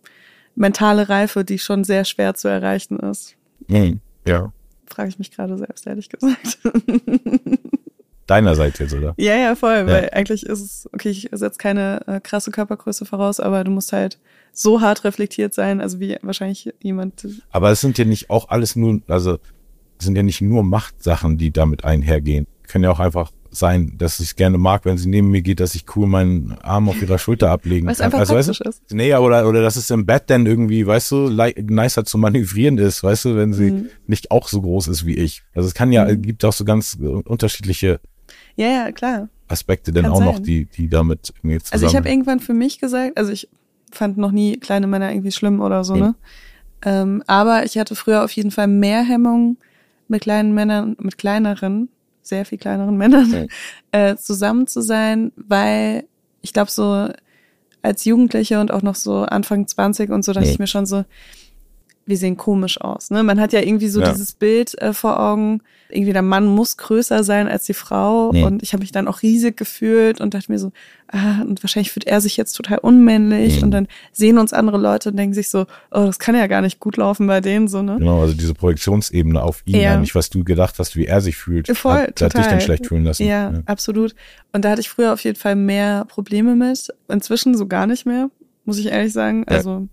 mentale Reife, die schon sehr schwer zu erreichen ist. Mhm. Ja. Frage ich mich gerade selbst, ehrlich gesagt. Deinerseits jetzt, oder? ja, ja, voll, Ja. weil eigentlich ist es, okay, ich setze keine äh, krasse Körpergröße voraus, aber du musst halt so hart reflektiert sein, also wie wahrscheinlich jemand. Aber es sind ja nicht auch alles nur, also es sind ja nicht nur Machtsachen, die damit einhergehen. Können ja auch einfach sein, dass ich es gerne mag, wenn sie neben mir geht, dass ich cool meinen Arm auf ihrer Schulter ablegen kann. einfach also, weißt du? ist. Nee, oder, oder dass es im Bett dann irgendwie, weißt du, nicer zu manövrieren ist, weißt du, wenn sie Mhm. nicht auch so groß ist wie ich. Also es kann ja, Mhm. gibt auch so ganz unterschiedliche Ja, ja, klar. Aspekte dann auch noch, sein. die, die damit irgendwie zusammen. Also ich habe irgendwann für mich gesagt, also ich fand noch nie kleine Männer irgendwie schlimm oder so, Nee. ne? Ähm, aber ich hatte früher auf jeden Fall mehr Hemmung mit kleinen Männern, mit kleineren, sehr viel kleineren Männern Nee. äh, zusammen zu sein, weil ich glaube so als Jugendliche und auch noch so Anfang 20 und so dachte Nee. ich mir schon so, wir sehen komisch aus. Ne? Man hat ja irgendwie so Ja. dieses Bild äh, vor Augen, irgendwie der Mann muss größer sein als die Frau. Nee. Und ich habe mich dann auch riesig gefühlt und dachte mir so, ah, und wahrscheinlich fühlt er sich jetzt total unmännlich. Mhm. Und dann sehen uns andere Leute und denken sich so, oh, das kann ja gar nicht gut laufen bei denen, so, ne? Genau, also diese Projektionsebene auf ihn, Ja. eigentlich, was du gedacht hast, wie er sich fühlt, Voll, hat, hat dich total. dann schlecht fühlen lassen. Ja, absolut. Und da hatte ich früher auf jeden Fall mehr Probleme mit. Inzwischen so gar nicht mehr, muss ich ehrlich sagen. Ja. Also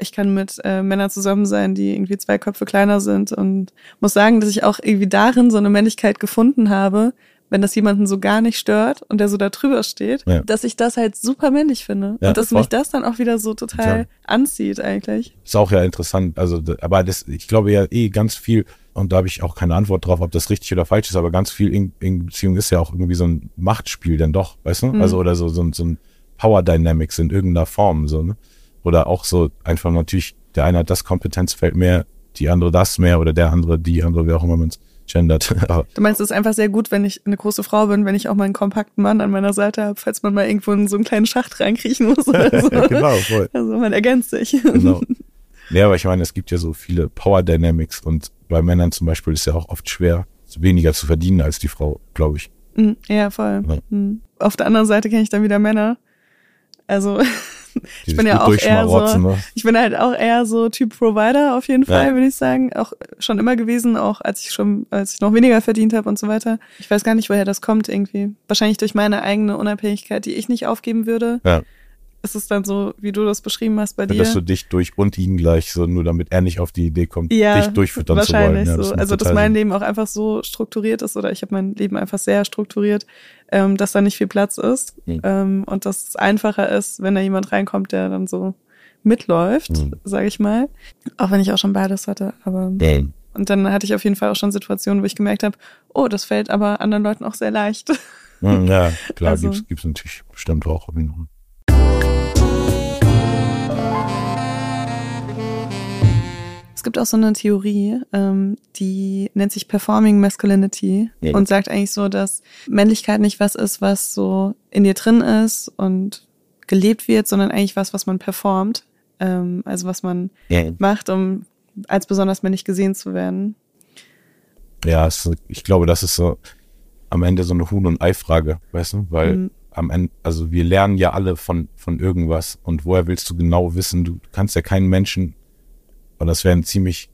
ich kann mit äh, Männern zusammen sein, die irgendwie zwei Köpfe kleiner sind und muss sagen, dass ich auch irgendwie darin so eine Männlichkeit gefunden habe, wenn das jemanden so gar nicht stört und der so da drüber steht, Ja. dass ich das halt super männlich finde. Ja, und dass voll. mich das dann auch wieder so total Total. anzieht eigentlich. Ist auch ja interessant. Also, aber das, ich glaube ja eh ganz viel, und da habe ich auch keine Antwort drauf, ob das richtig oder falsch ist, aber ganz viel in, in Beziehung ist ja auch irgendwie so ein Machtspiel dann doch, weißt du? Mhm. Also, oder so, so, ein- so ein Power Dynamics in irgendeiner Form, so, ne? Oder auch so einfach natürlich, der eine hat das Kompetenzfeld mehr, die andere das mehr oder der andere, die andere, wie auch immer man es gendert. Du meinst, es ist einfach sehr gut, wenn ich eine große Frau bin, wenn ich auch mal einen kompakten Mann an meiner Seite habe, falls man mal irgendwo in so einen kleinen Schacht reinkriechen muss oder so. genau, voll. Also man ergänzt sich. Genau. Ja, aber ich meine, es gibt ja so viele Power Dynamics und bei Männern zum Beispiel ist ja auch oft schwer, weniger zu verdienen als die Frau, glaube ich. Mm, Ja, voll. Ja. Mm. Auf der anderen Seite kenne ich dann wieder Männer. Also ich bin ja auch eher so, ne? ich bin halt auch eher so Typ Provider auf jeden Fall, Ja. würde ich sagen. Auch schon immer gewesen, auch als ich schon, als ich noch weniger verdient habe und so weiter. Ich weiß gar nicht, woher das kommt irgendwie. Wahrscheinlich durch meine eigene Unabhängigkeit, die ich nicht aufgeben würde. Ja. Ist es dann so, wie du das beschrieben hast bei dir? Dass du dich durch und ihn gleich, so nur damit er nicht auf die Idee kommt, ja, dich durchfüttern zu wollen. wahrscheinlich Ja, das so. Also, dass mein. Leben auch einfach so strukturiert ist oder ich habe mein Leben einfach sehr strukturiert, ähm, dass da nicht viel Platz ist Mhm. ähm, und dass es einfacher ist, wenn da jemand reinkommt, der dann so mitläuft, Mhm. sage ich mal. Auch wenn ich auch schon beides hatte, aber Ja. und dann hatte ich auf jeden Fall auch schon Situationen, wo ich gemerkt habe, oh, das fällt aber anderen Leuten auch sehr leicht. Hm, Ja, klar, Also- gibt's, gibt's natürlich bestimmt auch. auf Es gibt auch so eine Theorie, ähm, die nennt sich Performing Masculinity Ja. und sagt eigentlich so, dass Männlichkeit nicht was ist, was so in dir drin ist und gelebt wird, sondern eigentlich was, was man performt. Ähm, also was man Ja, macht, um als besonders männlich gesehen zu werden. ja es, ich glaube, das ist so am Ende so eine Huhn- und Ei-Frage, weißt du? Weil Mhm. am Ende, also wir lernen ja alle von, von irgendwas und woher willst du genau wissen? Du kannst ja keinen Menschen, und das wäre ein ziemlich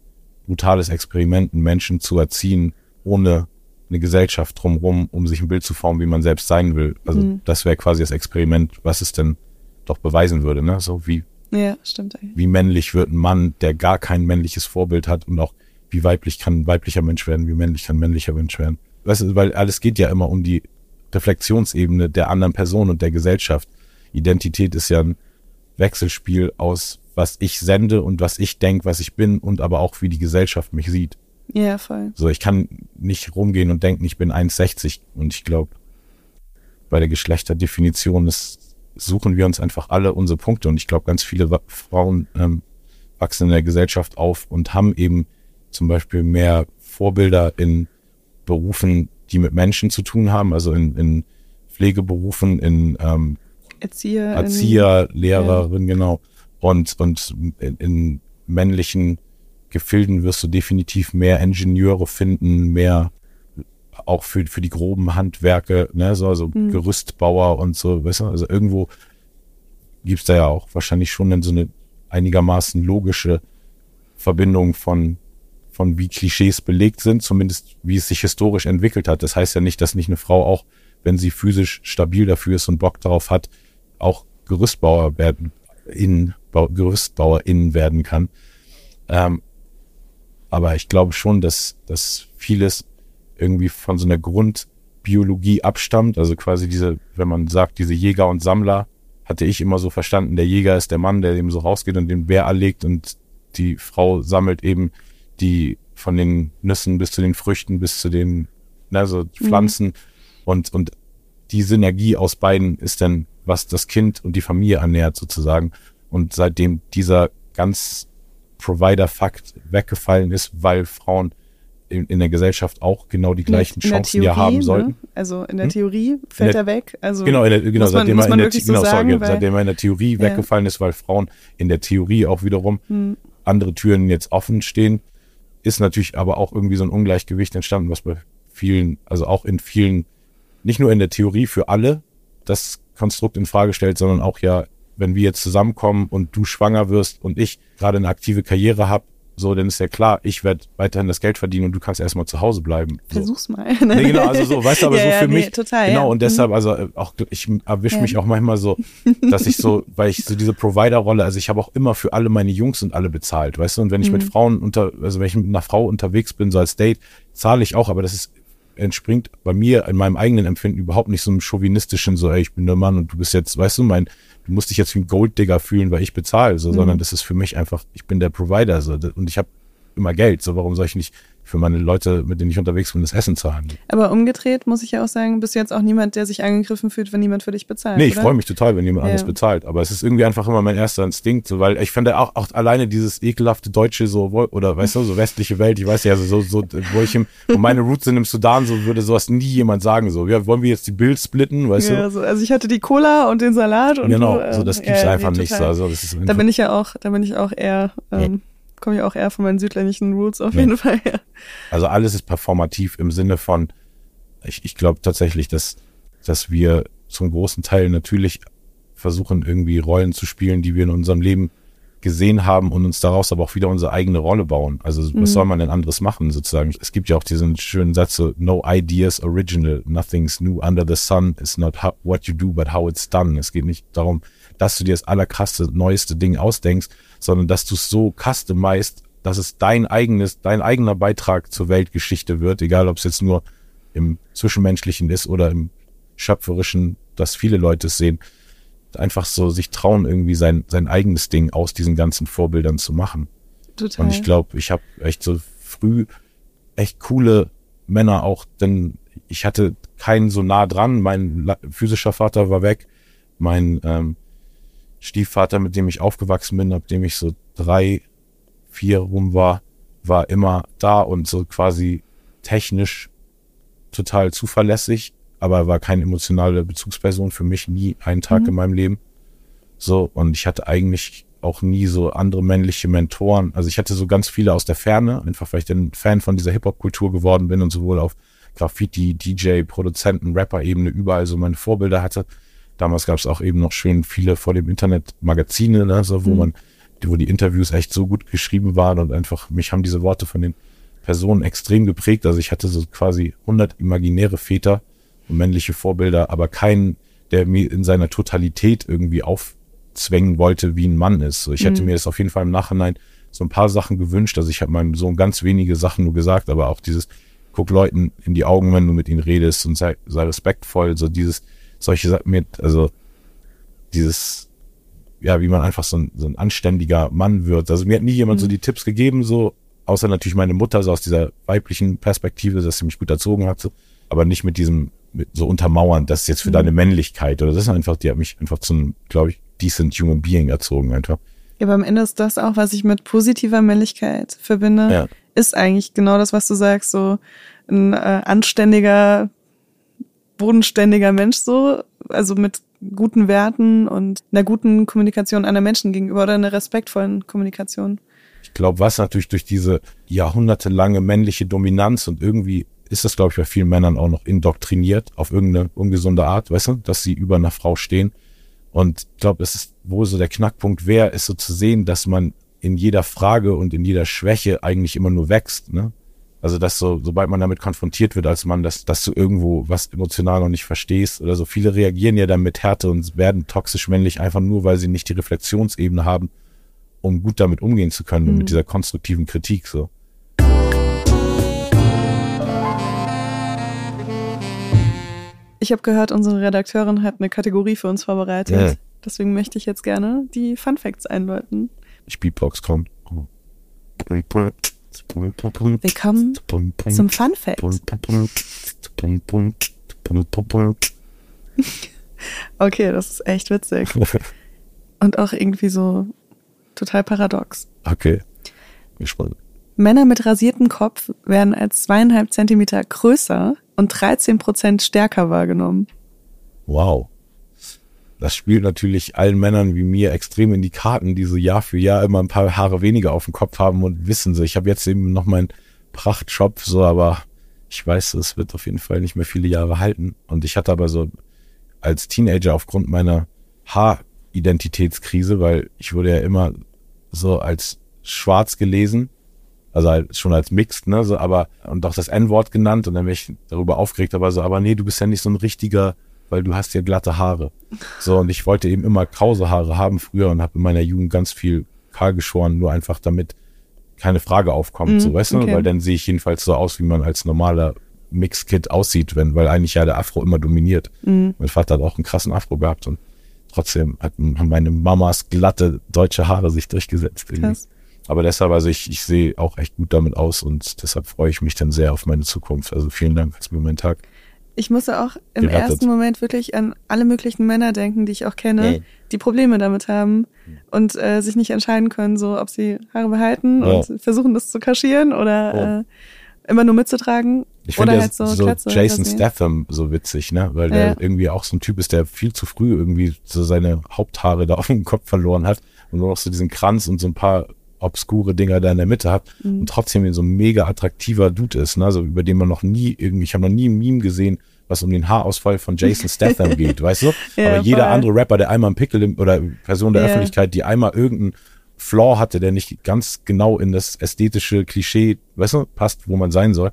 brutales Experiment, einen Menschen zu erziehen, ohne eine Gesellschaft drumherum, um sich ein Bild zu formen, wie man selbst sein will. Also Mhm. das wäre quasi das Experiment, was es denn doch beweisen würde, ne? So wie, Ja, stimmt eigentlich. wie männlich wird ein Mann, der gar kein männliches Vorbild hat und auch wie weiblich kann ein weiblicher Mensch werden, wie männlich kann ein männlicher Mensch werden. Weißt du, weil alles geht ja immer um die Reflexionsebene der anderen Person und der Gesellschaft. Identität ist ja ein Wechselspiel aus, was ich sende und was ich denke, was ich bin und aber auch, wie die Gesellschaft mich sieht. Ja, voll. So, ich kann nicht rumgehen und denken, ich bin 1,60 und ich glaube, bei der Geschlechterdefinition ist, suchen wir uns einfach alle unsere Punkte und ich glaube, ganz viele Frauen ähm, wachsen in der Gesellschaft auf und haben eben zum Beispiel mehr Vorbilder in Berufen, die mit Menschen zu tun haben, also in, in Pflegeberufen, in ähm, Erzieher. Erzieher, Lehrerin, genau. Und, und in, in männlichen Gefilden wirst du definitiv mehr Ingenieure finden, mehr auch für, für die groben Handwerke, ne, so, also Mhm. Gerüstbauer und so, weißt du, also irgendwo gibt's da ja auch wahrscheinlich schon dann so eine einigermaßen logische Verbindung von, von wie Klischees belegt sind, zumindest wie es sich historisch entwickelt hat. Das heißt ja nicht, dass nicht eine Frau auch, wenn sie physisch stabil dafür ist und Bock darauf hat, auch Gerüstbauer werden, in, Bau, Gerüstbauerin werden kann. Ähm, aber ich glaube schon, dass, dass vieles irgendwie von so einer Grundbiologie abstammt. Also quasi diese, wenn man sagt, diese Jäger und Sammler, hatte ich immer so verstanden, der Jäger ist der Mann, der eben so rausgeht und den Bär erlegt und die Frau sammelt eben die von den Nüssen bis zu den Früchten bis zu den ne, so Pflanzen und, und die Synergie aus beiden ist dann, was das Kind und die Familie ernährt sozusagen. Und seitdem dieser ganz Provider-Fakt weggefallen ist, weil Frauen in, in der Gesellschaft auch genau die gleichen in Chancen ja haben ne? sollten. Also in der Hm? Theorie fällt der- er weg. Also Genau, in der, genau man, seitdem, er man der, wirklich genau, so sagen, sorry, weil, seitdem er in der Theorie Ja. weggefallen ist, weil Frauen in der Theorie auch wiederum Hm. andere Türen jetzt offen stehen, ist natürlich aber auch irgendwie so ein Ungleichgewicht entstanden, was bei vielen, also auch in vielen, nicht nur in der Theorie für alle das Konstrukt in Frage stellt, sondern auch ja, wenn wir jetzt zusammenkommen und du schwanger wirst und ich gerade eine aktive Karriere habe, so, dann ist ja klar, ich werde weiterhin das Geld verdienen und du kannst erstmal zu Hause bleiben. So. Versuch's mal. Nee, genau, also so, weißt du, aber Ja, so für nee, mich. total, genau, ja. und deshalb, also äh, auch, ich erwische Ja. mich auch manchmal so, dass ich so, weil ich so diese Provider-Rolle, also ich habe auch immer für alle meine Jungs und alle bezahlt, weißt du, und wenn ich mit Mhm. Frauen unter, also wenn ich mit einer Frau unterwegs bin, so als Date, zahle ich auch, aber das ist entspringt bei mir in meinem eigenen Empfinden überhaupt nicht so einem chauvinistischen, so, ey, ich bin der Mann und du bist jetzt, weißt du, mein, du musst dich jetzt wie ein Golddigger fühlen, weil ich bezahle, so, mhm. sondern das ist für mich einfach, ich bin der Provider, so, und ich habe immer Geld, so, warum soll ich nicht für meine Leute, mit denen ich unterwegs bin, das Essen zahlen. Aber umgedreht muss ich ja auch sagen, bist du jetzt auch niemand, der sich angegriffen fühlt, wenn niemand für dich bezahlt. Nee, ich freue mich total, wenn jemand ja. anderes bezahlt. Aber es ist irgendwie einfach immer mein erster Instinkt, so, weil ich finde auch, auch alleine dieses ekelhafte deutsche so, oder weißt du, so westliche Welt, ich weiß ja, so, so, wo ich im, wo meine Roots sind im Sudan, so würde sowas nie jemand sagen, so, ja, wollen wir jetzt die Bild splitten, weißt ja, du? So, also ich hatte die Cola und den Salat und Genau, so, das gibt's ja, einfach nicht. So, also, das ist da bin ich ja auch, da bin ich auch eher, ähm, komme ich auch eher von meinen südländischen Roots auf ja. jeden Fall her. Also alles ist performativ im Sinne von, ich, ich glaube tatsächlich, dass, dass wir zum großen Teil natürlich versuchen, irgendwie Rollen zu spielen, die wir in unserem Leben gesehen haben und uns daraus aber auch wieder unsere eigene Rolle bauen. Also was mhm. soll man denn anderes machen sozusagen? Es gibt ja auch diesen schönen Satz so, no ideas original, nothing's new under the sun, is not how, what you do, but how it's done. Es geht nicht darum, dass du dir das allerkrasse, neueste Ding ausdenkst, sondern dass du es so customized, dass es dein eigenes, dein eigener Beitrag zur Weltgeschichte wird, egal ob es jetzt nur im Zwischenmenschlichen ist oder im Schöpferischen, dass viele Leute es sehen. Einfach so sich trauen, irgendwie sein, sein eigenes Ding aus diesen ganzen Vorbildern zu machen. Total. Und ich glaube, ich habe echt so früh echt coole Männer auch, denn ich hatte keinen so nah dran. Mein physischer Vater war weg. Mein ähm, Stiefvater, mit dem ich aufgewachsen bin, ab dem ich so drei, vier rum war, war immer da und so quasi technisch total zuverlässig, aber er war keine emotionale Bezugsperson für mich, nie einen Tag mhm. in meinem Leben. So, und ich hatte eigentlich auch nie so andere männliche Mentoren. Also ich hatte so ganz viele aus der Ferne, einfach weil ich ein Fan von dieser Hip-Hop-Kultur geworden bin und sowohl auf Graffiti, DJ, Produzenten, Rapper-Ebene überall so meine Vorbilder hatte. Damals gab es auch eben noch schön viele vor dem Internet Magazine, ne, so, wo mhm. man, wo die Interviews echt so gut geschrieben waren und einfach, mich haben diese Worte von den Personen extrem geprägt. Also ich hatte so quasi 100 imaginäre Väter und männliche Vorbilder, aber keinen, der mir in seiner Totalität irgendwie aufzwängen wollte, wie ein Mann ist. So, ich mhm. hätte mir das auf jeden Fall im Nachhinein so ein paar Sachen gewünscht. Also ich habe meinem Sohn ganz wenige Sachen nur gesagt, aber auch dieses, guck Leuten in die Augen, wenn du mit ihnen redest und sei, sei respektvoll, so dieses, solche Sachen mit, also dieses, ja, wie man einfach so ein, so ein anständiger Mann wird. Also mir hat nie jemand mhm. so die Tipps gegeben, so, außer natürlich meine Mutter, so aus dieser weiblichen Perspektive, dass sie mich gut erzogen hat, so, aber nicht mit diesem, mit so untermauern, das ist jetzt für mhm. deine Männlichkeit oder das ist einfach, die hat mich einfach zu einem, glaube ich, decent human being erzogen einfach. Ja, aber am Ende ist das auch, was ich mit positiver Männlichkeit verbinde, ja. ist eigentlich genau das, was du sagst, so ein äh, anständiger bodenständiger Mensch so, also mit guten Werten und einer guten Kommunikation einer Menschen gegenüber oder einer respektvollen Kommunikation. Ich glaube, was natürlich durch diese jahrhundertelange männliche Dominanz und irgendwie ist das, glaube ich, bei vielen Männern auch noch indoktriniert auf irgendeine ungesunde Art, weißt du, dass sie über einer Frau stehen. Und ich glaube, es ist, wo so der Knackpunkt wäre, ist so zu sehen, dass man in jeder Frage und in jeder Schwäche eigentlich immer nur wächst. Ne? Also, dass so, sobald man damit konfrontiert wird als Mann, dass, dass du irgendwo was emotional noch nicht verstehst oder so. Viele reagieren ja dann mit Härte und werden toxisch männlich einfach nur, weil sie nicht die Reflexionsebene haben, um gut damit umgehen zu können mhm. und mit dieser konstruktiven Kritik so. Ich habe gehört, unsere Redakteurin hat eine Kategorie für uns vorbereitet. Yeah. Deswegen möchte ich jetzt gerne die Fun Facts einläuten. Ich Beatbox kommt. Willkommen zum Fun Fact. Okay, das ist echt witzig. Und auch irgendwie so total paradox. Okay. Gespannt. Männer mit rasiertem Kopf werden als zweieinhalb Zentimeter größer und 13 Prozent stärker wahrgenommen. Wow das spielt natürlich allen Männern wie mir extrem in die Karten, die so Jahr für Jahr immer ein paar Haare weniger auf dem Kopf haben und wissen so, ich habe jetzt eben noch meinen Prachtjob, so, aber ich weiß, es wird auf jeden Fall nicht mehr viele Jahre halten. Und ich hatte aber so als Teenager aufgrund meiner Haaridentitätskrise, weil ich wurde ja immer so als schwarz gelesen, also halt schon als mixed, ne, so, aber, und auch das N-Wort genannt und dann bin ich darüber aufgeregt, aber so, aber nee, du bist ja nicht so ein richtiger weil du hast ja glatte Haare. So, und ich wollte eben immer krause Haare haben früher und habe in meiner Jugend ganz viel kahl geschoren, nur einfach damit keine Frage aufkommt, mm, so weißt okay. du, weil dann sehe ich jedenfalls so aus, wie man als normaler Mixkid aussieht, wenn, weil eigentlich ja der Afro immer dominiert. Mhm. Mein Vater hat auch einen krassen Afro gehabt und trotzdem hat, haben meine Mamas glatte deutsche Haare sich durchgesetzt. Aber deshalb, also ich, ich sehe auch echt gut damit aus und deshalb freue ich mich dann sehr auf meine Zukunft. Also vielen Dank, dass du mir meinen Tag. Ich musste auch im Gerettet. ersten Moment wirklich an alle möglichen Männer denken, die ich auch kenne, Ja. die Probleme damit haben und äh, sich nicht entscheiden können, so ob sie Haare behalten Ja. und versuchen das zu kaschieren oder Ja. äh, immer nur mitzutragen Ich finde halt so, so, Glatze Jason. Statham so witzig, ne? Weil Ja. der irgendwie auch so ein Typ ist, der viel zu früh irgendwie so seine Haupthaare da auf dem Kopf verloren hat und nur noch so diesen Kranz und so ein paar obskure Dinger da in der Mitte hat Mhm. und trotzdem so ein mega attraktiver Dude ist, ne? Also über den man noch nie irgendwie, ich habe noch nie ein Meme gesehen, was um den Haarausfall von Jason Statham geht, weißt du? Ja, Aber jeder voll. andere Rapper, der einmal einen Pickel im, oder Person der Ja. Öffentlichkeit, die einmal irgendeinen Flaw hatte, der nicht ganz genau in das ästhetische Klischee, weißt du, passt, wo man sein soll,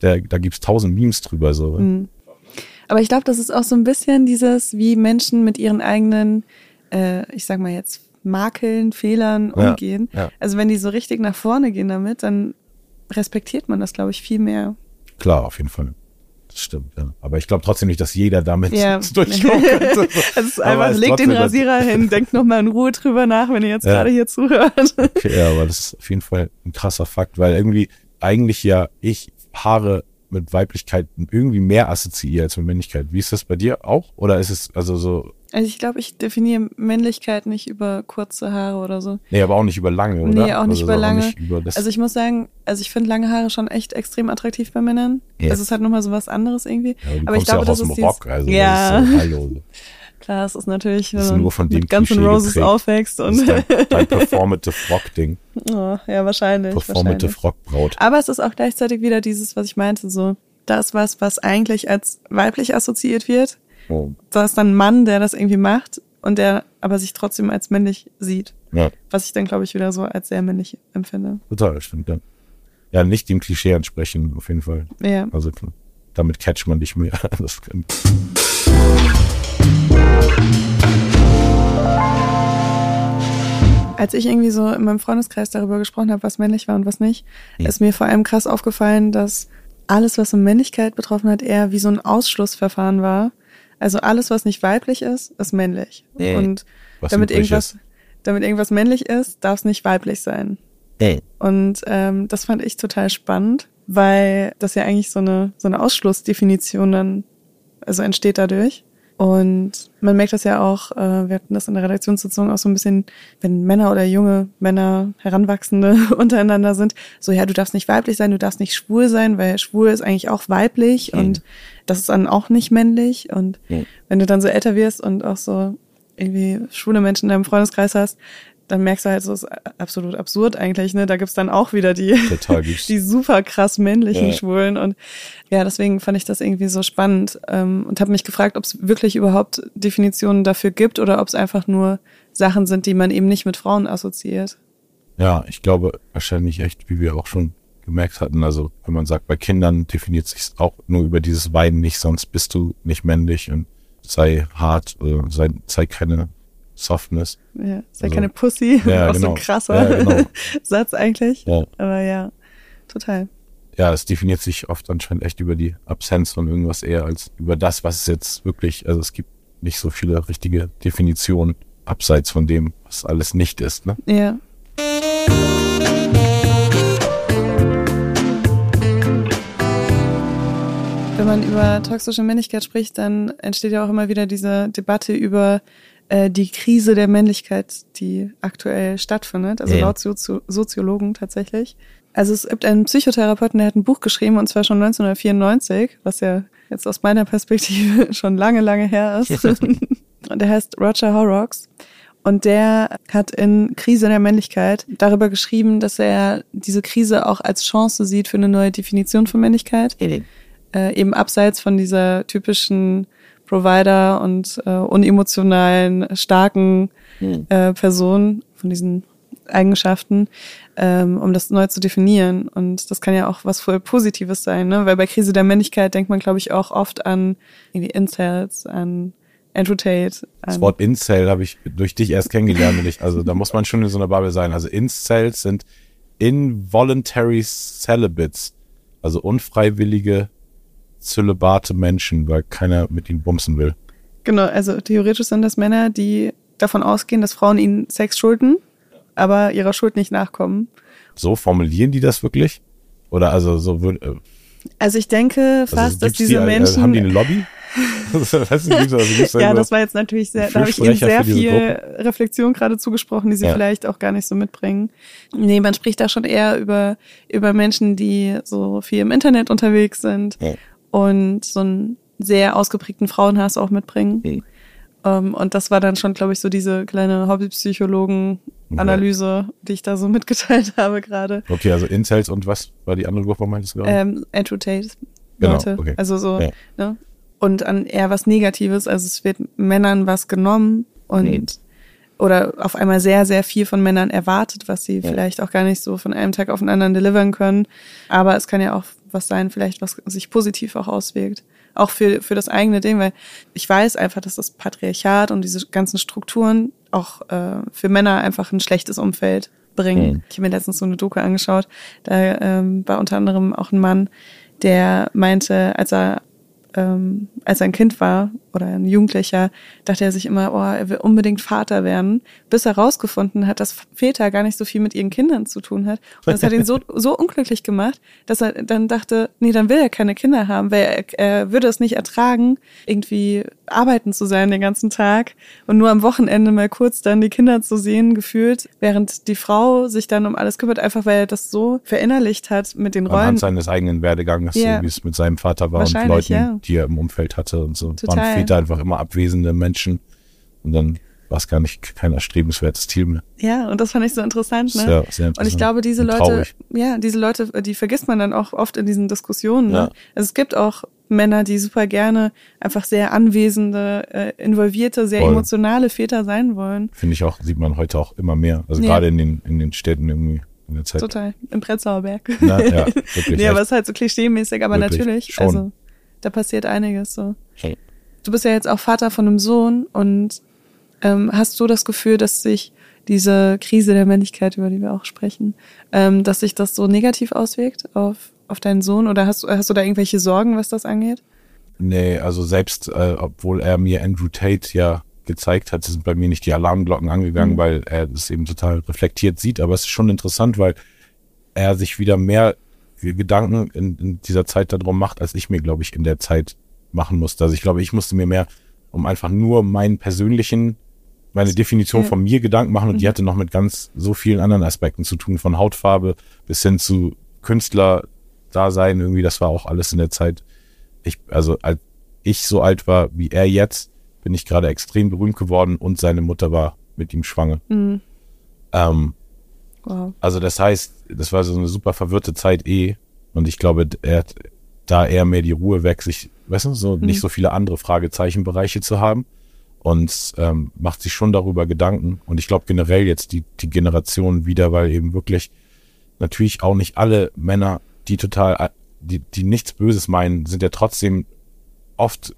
der, da gibt's tausend Memes drüber, so. Mhm. Aber ich glaube, das ist auch so ein bisschen dieses, wie Menschen mit ihren eigenen, äh, ich sag mal jetzt, Makeln, Fehlern Ja, umgehen. ja. Also wenn die so richtig nach vorne gehen damit, dann respektiert man das, glaube ich, viel mehr. Klar, auf jeden Fall. Das stimmt, ja. Aber ich glaube trotzdem nicht, dass jeder damit Ja. durchkommen könnte. Es ist einfach, es legt den Rasierer hin, denkt nochmal in Ruhe drüber nach, wenn ihr jetzt Ja. gerade hier zuhört. Okay, ja, aber das ist auf jeden Fall ein krasser Fakt, weil irgendwie eigentlich ja ich Haare mit Weiblichkeit irgendwie mehr assoziiere als mit Männlichkeit. Wie ist das bei dir auch? Oder ist es also so, Also ich glaube, ich definiere Männlichkeit nicht über kurze Haare oder so. nee, aber auch nicht über lange, oder? Nee, auch nicht also über lange. nicht über Also ich muss sagen, also ich finde lange Haare schon echt extrem attraktiv bei Männern. Ja. Also es hat nochmal so was anderes irgendwie. ja, aber ich kommst ja glaube, auch das aus dem ist Rock, also ja. das ist so, hallo. Klar, es ist natürlich, wenn Das ist man nur von dem mit Guns N' Klischee Roses geprägt. aufwächst und dein, dein Performative Rock-Ding. oh, ja, wahrscheinlich. Performative. Rock-Braut. Aber es ist auch gleichzeitig wieder dieses, was ich meinte, so das was, was eigentlich als weiblich assoziiert wird. Oh, Da ist dann ein Mann, der das irgendwie macht und der aber sich trotzdem als männlich sieht. ja, Was ich dann, glaube ich, wieder so als sehr männlich empfinde. total, stimmt, ja. Ja, nicht dem Klischee entsprechen, auf jeden Fall. Ja. Also damit catcht man dich mehr. Das kann, Als ich irgendwie so in meinem Freundeskreis darüber gesprochen habe, was männlich war und was nicht, Ja. ist mir vor allem krass aufgefallen, dass alles, was so Männlichkeit betroffen hat, eher wie so ein Ausschlussverfahren war. Also alles, was nicht weiblich ist, ist männlich. Nee. Und was damit irgendwas, ist. damit irgendwas männlich ist, darf es nicht weiblich sein. Nee. Und ähm, das fand ich total spannend, weil das ja eigentlich so eine so eine Ausschlussdefinition dann also entsteht dadurch. Und man merkt das ja auch, äh, wir hatten das in der Redaktionssitzung auch so ein bisschen, wenn Männer oder junge Männer, Heranwachsende untereinander sind, so ja, du darfst nicht weiblich sein, du darfst nicht schwul sein, weil schwul ist eigentlich auch weiblich Mhm. und das ist dann auch nicht männlich. Und Mhm. wenn du dann so älter wirst und auch so irgendwie schwule Menschen in deinem Freundeskreis hast, dann merkst du halt, so ist absolut absurd eigentlich, ne? Da gibt's dann auch wieder die, die super krass männlichen Ja. Schwulen. Und ja, deswegen fand ich das irgendwie so spannend ähm, und habe mich gefragt, ob es wirklich überhaupt Definitionen dafür gibt oder ob es einfach nur Sachen sind, die man eben nicht mit Frauen assoziiert. Ja, ich glaube wahrscheinlich echt, wie wir auch schon gemerkt hatten, also wenn man sagt, bei Kindern definiert sich auch nur über dieses Weinen nicht, sonst bist du nicht männlich und sei hart, äh, sei, zeig keine Softness. Ja, ja Also, keine Pussy, ja, auch so genau. ein krasser Ja, genau. Satz eigentlich. Ja. Aber ja, total. ja, es definiert sich oft anscheinend echt über die Absenz von irgendwas eher als über das, was es jetzt wirklich, also es gibt nicht so viele richtige Definitionen abseits von dem, was alles nicht ist, ne? Ja. Wenn man über toxische Männlichkeit spricht, dann entsteht ja auch immer wieder diese Debatte über äh, die Krise der Männlichkeit, die aktuell stattfindet, also Ja. laut Sozio Soziologen tatsächlich. Also es gibt einen Psychotherapeuten, der hat ein Buch geschrieben, und zwar schon 1994, was ja jetzt aus meiner Perspektive schon lange, lange her ist. und der heißt Roger Horrocks. Und der hat in Krise der Männlichkeit darüber geschrieben, dass er diese Krise auch als Chance sieht für eine neue Definition von Männlichkeit. Äh, eben abseits von dieser typischen Provider und äh, unemotionalen, starken äh, Person, von diesen Eigenschaften, ähm, um das neu zu definieren. Und das kann ja auch was voll Positives sein, ne? Weil bei Krise der Männlichkeit denkt man, glaube ich, auch oft an irgendwie Incels, an Andrew Tate. Das An, Wort Incel habe ich durch dich erst kennengelernt. Und ich, also da muss man schon in so einer Bubble sein. Also Incels sind Involuntary Celibates, also unfreiwillige zölibate Menschen, weil keiner mit ihnen bumsen will. Genau, also theoretisch sind das Männer, die davon ausgehen, dass Frauen ihnen Sex schulden, aber ihrer Schuld nicht nachkommen. So formulieren die das wirklich? Oder also so würde. Äh, Also ich denke fast, also dass diese die, äh, Menschen. Haben die eine Lobby? weißt du, also da ja, das war jetzt natürlich sehr, da habe ich ihnen sehr viel Reflexion gerade zugesprochen, die sie Ja. vielleicht auch gar nicht so mitbringen. Nee, man spricht da schon eher über, über Menschen, die so viel im Internet unterwegs sind Ja. Und so einen sehr ausgeprägten Frauenhass auch mitbringen. Mhm. Ähm, und das war dann schon, glaube ich, so diese kleine Hobbypsychologen-Analyse, die ich da so mitgeteilt habe gerade. Okay, also Incels und was war die andere Gruppe, meintest du gerade? Ähm, Andrew Tate. Genau, Leute. okay. Also so, Ja. ne? Und an eher was Negatives, also es wird Männern was genommen und Mhm. oder auf einmal sehr, sehr viel von Männern erwartet, was sie vielleicht auch gar nicht so von einem Tag auf den anderen delivern können. Aber es kann ja auch was sein, vielleicht was sich positiv auch auswirkt. Auch für, für das eigene Ding, weil ich weiß einfach, dass das Patriarchat und diese ganzen Strukturen auch äh, für Männer einfach ein schlechtes Umfeld bringen. Mhm. Ich habe mir letztens so eine Doku angeschaut, da ähm, war unter anderem auch ein Mann, der meinte, als er ähm, als er ein Kind war oder ein Jugendlicher, dachte er sich immer, oh, er will unbedingt Vater werden, bis er rausgefunden hat, dass Väter gar nicht so viel mit ihren Kindern zu tun hat. Und das hat ihn so, so unglücklich gemacht, dass er dann dachte, nee, dann will er keine Kinder haben, weil er, er würde es nicht ertragen, irgendwie arbeiten zu sein den ganzen Tag und nur am Wochenende mal kurz dann die Kinder zu sehen, gefühlt, während die Frau sich dann um alles kümmert, einfach weil er das so verinnerlicht hat mit den Rollen. Anhand seines eigenen Werdegangs, Ja. so wie es mit seinem Vater war und Leuten, ja. Die er im Umfeld hatte und so. Total. Waren Väter einfach immer abwesende Menschen und dann war es gar nicht kein erstrebenswertes Ziel mehr. Ja, und das fand ich so interessant, ne? Sehr, sehr Und interessant. ich glaube, diese Und Leute, traurig. ja, diese Leute, die vergisst man dann auch oft in diesen Diskussionen. Ne? Ja. Also es gibt auch Männer, die super gerne einfach sehr anwesende, äh, involvierte, sehr Voll. emotionale Väter sein wollen. Finde ich auch, sieht man heute auch immer mehr. Also Ja. gerade in den, in den Städten irgendwie in der Zeit. Total. Im Prenzlauer Berg. Na, ja, wirklich. nee, aber es ist halt so klischeemäßig, aber Wirklich, natürlich, schon. also da passiert einiges so. Hey. Du bist ja jetzt auch Vater von einem Sohn und ähm, hast du das Gefühl, dass sich diese Krise der Männlichkeit, über die wir auch sprechen, ähm, dass sich das so negativ auswirkt auf, auf deinen Sohn? Oder hast, du- hast du da irgendwelche Sorgen, was das angeht? Nee, also selbst, äh, obwohl er mir Andrew Tate ja gezeigt hat, sind bei mir nicht die Alarmglocken angegangen, Mhm. weil er das eben total reflektiert sieht. Aber es ist schon interessant, weil er sich wieder mehr Gedanken in, in dieser Zeit darum macht, als ich mir, glaube ich, in der Zeit machen musste. Also ich glaube, ich musste mir mehr um einfach nur meinen persönlichen, meine Definition von mir Gedanken machen und die Mhm. hatte noch mit ganz so vielen anderen Aspekten zu tun, von Hautfarbe bis hin zu Künstler-Dasein irgendwie. Das war auch alles in der Zeit. Ich, also als ich so alt war wie er jetzt, bin ich gerade extrem berühmt geworden und seine Mutter war mit ihm schwanger. Mhm. Ähm, Wow. also das heißt, das war so eine super verwirrte Zeit eh. Und ich glaube, er hat da eher mehr die Ruhe weg, sich, weißt du, so nicht so viele andere Fragezeichenbereiche zu haben. Und ähm, macht sich schon darüber Gedanken. Und ich glaube generell jetzt die, die Generation wieder, weil eben wirklich natürlich auch nicht alle Männer, die total, äh, die, die nichts Böses meinen, sind ja trotzdem oft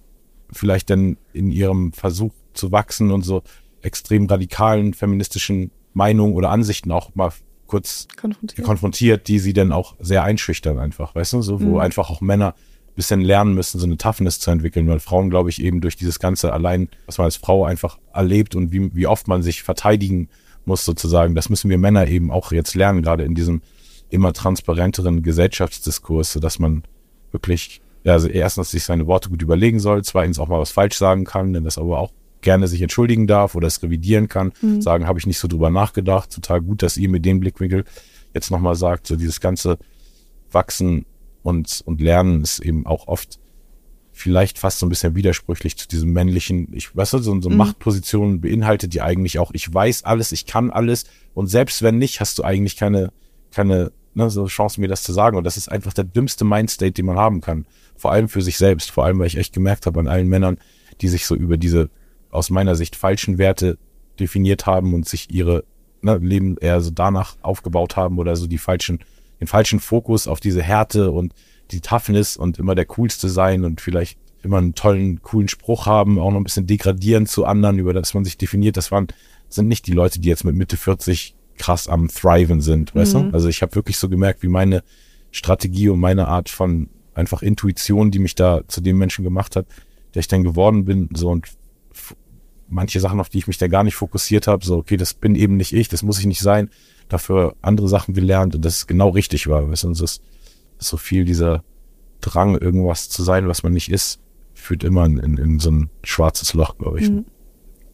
vielleicht dann in ihrem Versuch zu wachsen und so extrem radikalen feministischen Meinungen oder Ansichten auch mal kurz Konfrontiert. konfrontiert, die sie dann auch sehr einschüchtern einfach, weißt du, so wo Mhm. einfach auch Männer ein bisschen lernen müssen, so eine Toughness zu entwickeln, weil Frauen, glaube ich, eben durch dieses ganze allein, was man als Frau einfach erlebt und wie, wie oft man sich verteidigen muss sozusagen, das müssen wir Männer eben auch jetzt lernen, gerade in diesem immer transparenteren Gesellschaftsdiskurs, so dass man wirklich, ja, also erstens sich seine Worte gut überlegen soll, zweitens auch mal was falsch sagen kann, denn das aber auch gerne sich entschuldigen darf oder es revidieren kann, sagen, habe ich nicht so drüber nachgedacht, total gut, dass ihr mit dem Blickwinkel jetzt nochmal sagt, so dieses ganze Wachsen und, und Lernen ist eben auch oft vielleicht fast so ein bisschen widersprüchlich zu diesem männlichen, ich weiß nicht, so, so Machtpositionen beinhaltet die eigentlich auch, ich weiß alles, ich kann alles. Und selbst wenn nicht, hast du eigentlich keine, keine ne, so Chance, mir das zu sagen. Und das ist einfach der dümmste Mindstate, den man haben kann. Vor allem für sich selbst, vor allem, weil ich echt gemerkt habe an allen Männern, die sich so über diese aus meiner Sicht falschen Werte definiert haben und sich ihre ne, Leben eher so danach aufgebaut haben oder so die falschen, den falschen Fokus auf diese Härte und die Toughness und immer der Coolste sein und vielleicht immer einen tollen, coolen Spruch haben, auch noch ein bisschen degradieren zu anderen, über das man sich definiert. Das waren, sind nicht die Leute, die jetzt mit Mitte 40 krass am Thriven sind, weißt du? Also ich habe wirklich so gemerkt, wie meine Strategie und meine Art von einfach Intuition, die mich da zu dem Menschen gemacht hat, der ich dann geworden bin, so und manche Sachen, auf die ich mich da gar nicht fokussiert habe, so, okay, das bin eben nicht ich, das muss ich nicht sein, dafür andere Sachen gelernt und das genau richtig war, du, und das ist so viel dieser Drang, irgendwas zu sein, was man nicht ist, führt immer in, in, in so ein schwarzes Loch, glaube ich. Mhm.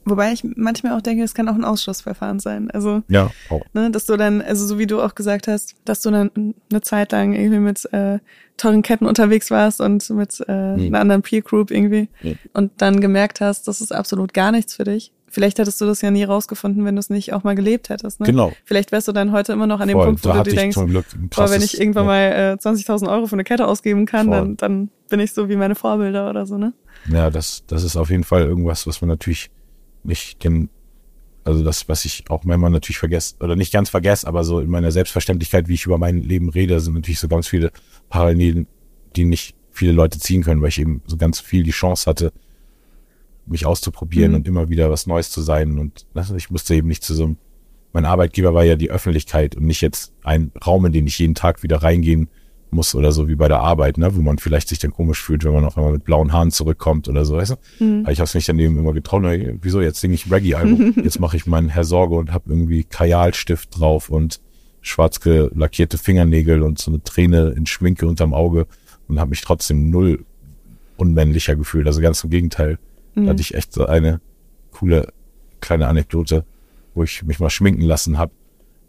Wobei ich manchmal auch denke, es kann auch ein Ausschlussverfahren sein. Also, ja, auch. Ne, dass du dann, also so wie du auch gesagt hast, dass du dann eine Zeit lang irgendwie mit äh, teuren Ketten unterwegs warst und mit äh, mhm. einer anderen Peer Group irgendwie mhm. und dann gemerkt hast, das ist absolut gar nichts für dich. Vielleicht hättest du das ja nie rausgefunden, wenn du es nicht auch mal gelebt hättest. Ne? Genau. Vielleicht wärst du dann heute immer noch an dem Voll, Punkt, wo du dir denkst, boah, wenn ich irgendwann ja. mal äh, 20.000 Euro für eine Kette ausgeben kann, dann, dann bin ich so wie meine Vorbilder oder so, ne? Ja, das, das ist auf jeden Fall irgendwas, was man natürlich nicht dem, also das, was ich auch manchmal natürlich vergesse, oder nicht ganz vergesse, aber so in meiner Selbstverständlichkeit, wie ich über mein Leben rede, sind natürlich so ganz viele Parallelen, die nicht viele Leute ziehen können, weil ich eben so ganz viel die Chance hatte, mich auszuprobieren mhm. und immer wieder was Neues zu sein. Und ich musste eben nicht zu so einem, mein Arbeitgeber war ja die Öffentlichkeit und nicht jetzt ein Raum, in den ich jeden Tag wieder reingehen muss oder so wie bei der Arbeit, ne, wo man vielleicht sich dann komisch fühlt, wenn man auf einmal mit blauen Haaren zurückkommt oder so, weißt du? Mhm. Ich habe es mich dann eben immer getraut, ey, wieso, jetzt singe ich Reggae-Album, jetzt mache ich meinen Herr Sorge und habe irgendwie Kajalstift drauf und schwarz gelackierte Fingernägel und so eine Träne in Schminke unterm Auge und habe mich trotzdem null unmännlicher gefühlt, also ganz im Gegenteil. Mhm. Da hatte ich echt so eine coole kleine Anekdote, wo ich mich mal schminken lassen habe